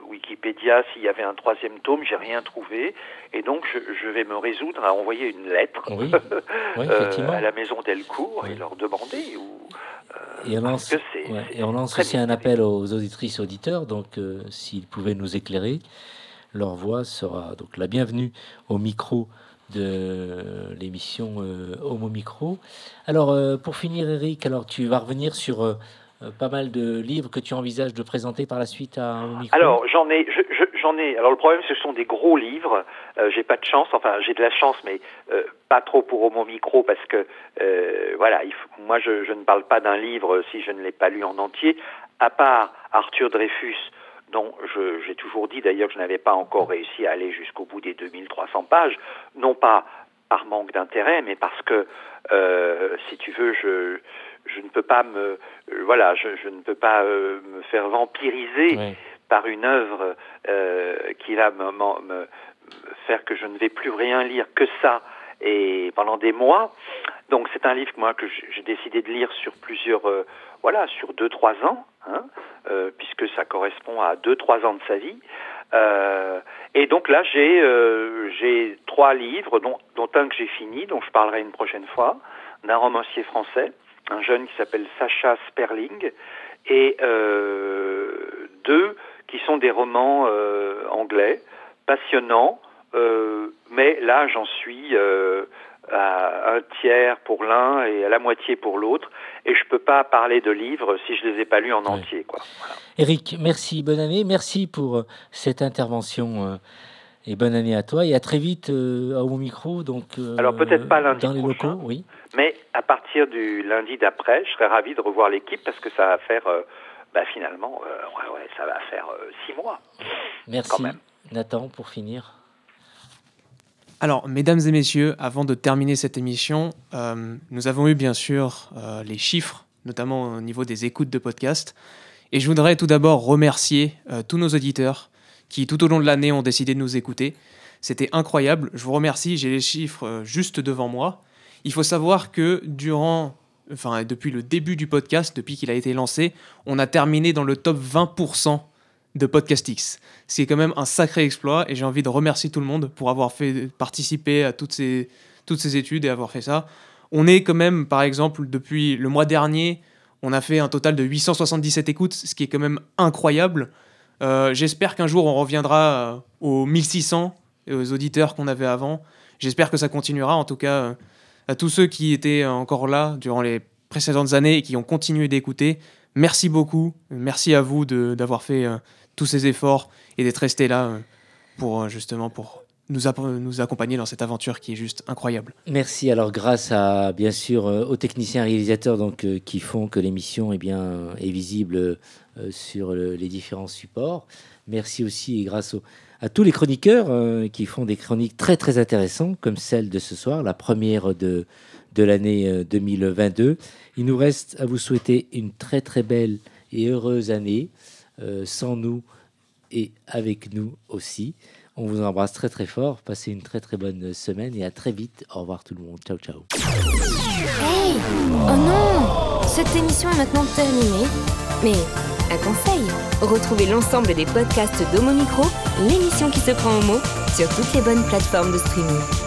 Wikipédia s'il y avait un troisième tome. J'ai rien trouvé. Et donc, je, je vais me résoudre à envoyer une lettre Oui, *laughs* oui, euh, effectivement. à la maison Delcourt et leur demander où, Et on lance, que c'est- ouais, et on lance aussi un appel aux auditrices auditeurs, donc euh, s'ils pouvaient nous éclairer, leur voix sera donc la bienvenue au micro de l'émission euh, Homo Micro. Alors euh, pour finir, Eric, alors tu vas revenir sur euh, pas mal de livres que tu envisages de présenter par la suite à Homo Micro. Alors j'en ai, je- je- j'en ai. Alors le problème, ce sont des gros livres. Euh, j'ai pas de chance. Enfin, j'ai de la chance, mais pas trop pour Homo Micro parce que voilà, moi je, je ne parle pas d'un livre si je ne l'ai pas lu en entier. À part Arthur Dreyfus, dont j'ai toujours dit d'ailleurs que je n'avais pas encore réussi à aller jusqu'au bout des 2300 pages, non pas par manque d'intérêt, mais parce que euh, si tu veux, je je ne peux pas me euh, voilà, je, je ne peux pas euh, me faire vampiriser par une œuvre qui va me, me- me- me faire que je ne vais plus rien lire que ça et pendant des mois. Donc c'est un livre moi que j'ai décidé de lire sur plusieurs voilà sur deux trois ans hein, euh, puisque ça correspond à deux trois ans de sa vie. Euh, et donc là j'ai euh, j'ai trois livres dont, dont un que j'ai fini dont je parlerai une prochaine fois d'un romancier français un jeune qui s'appelle Sacha Sperling et deux qui sont des romans anglais passionnants mais là j'en suis à un tiers pour l'un et à la moitié pour l'autre et je peux pas parler de livres si je les ai pas lus en entier quoi. Eric, merci, bonne année, merci pour euh, cette intervention euh, et bonne année à toi et à très vite euh, Homo Micro. Donc, euh, Alors, peut-être pas lundi dans les prochain. locaux, oui. Mais à partir du lundi d'après, je serais ravi de revoir l'équipe parce que ça va faire, euh, bah, finalement, ouais, ouais, ça va faire six mois. Merci, Nathan, pour finir. Alors, mesdames et messieurs, avant de terminer cette émission, euh, nous avons eu bien sûr euh, les chiffres, notamment au niveau des écoutes de podcast. Et je voudrais tout d'abord remercier euh, tous nos auditeurs qui, tout au long de l'année, ont décidé de nous écouter. C'était incroyable. Je vous remercie. J'ai les chiffres juste devant moi. Il faut savoir que durant, enfin, depuis le début du podcast, depuis qu'il a été lancé, on a terminé dans le top 20% de Podcastix. C'est quand même un sacré exploit et j'ai envie de remercier tout le monde pour avoir fait participer à toutes ces, toutes ces études et avoir fait ça. On est quand même, par exemple, depuis le mois dernier, on a fait un total de 877 écoutes, ce qui est quand même incroyable. Euh, J'espère qu'un jour on reviendra euh, aux 1600 et aux auditeurs qu'on avait avant. J'espère que ça continuera. En tout cas, euh, à tous ceux qui étaient encore là durant les précédentes années et qui ont continué d'écouter, merci beaucoup. Merci à vous d'avoir fait euh, tous ces efforts et d'être restés là euh, pour euh, justement pour nous, nous accompagner dans cette aventure qui est juste incroyable. Merci. Alors, grâce à bien sûr aux techniciens réalisateurs donc qui font que l'émission euh, est visible sur le- les différents supports. Merci aussi et grâce à tous les chroniqueurs qui font des chroniques très très intéressantes comme celle de ce soir, la première de de l'année euh, 2022. Il nous reste à vous souhaiter une très très belle et heureuse année euh, sans nous et avec nous aussi. On vous embrasse très très fort. Passez une très très bonne semaine et à très vite. Au revoir tout le monde. Ciao ciao. Oh non Cette émission est maintenant terminée. Mais un conseil retrouvez l'ensemble des podcasts d'Homo Micro, l'émission qui se prend au mot, sur toutes les bonnes plateformes de streaming.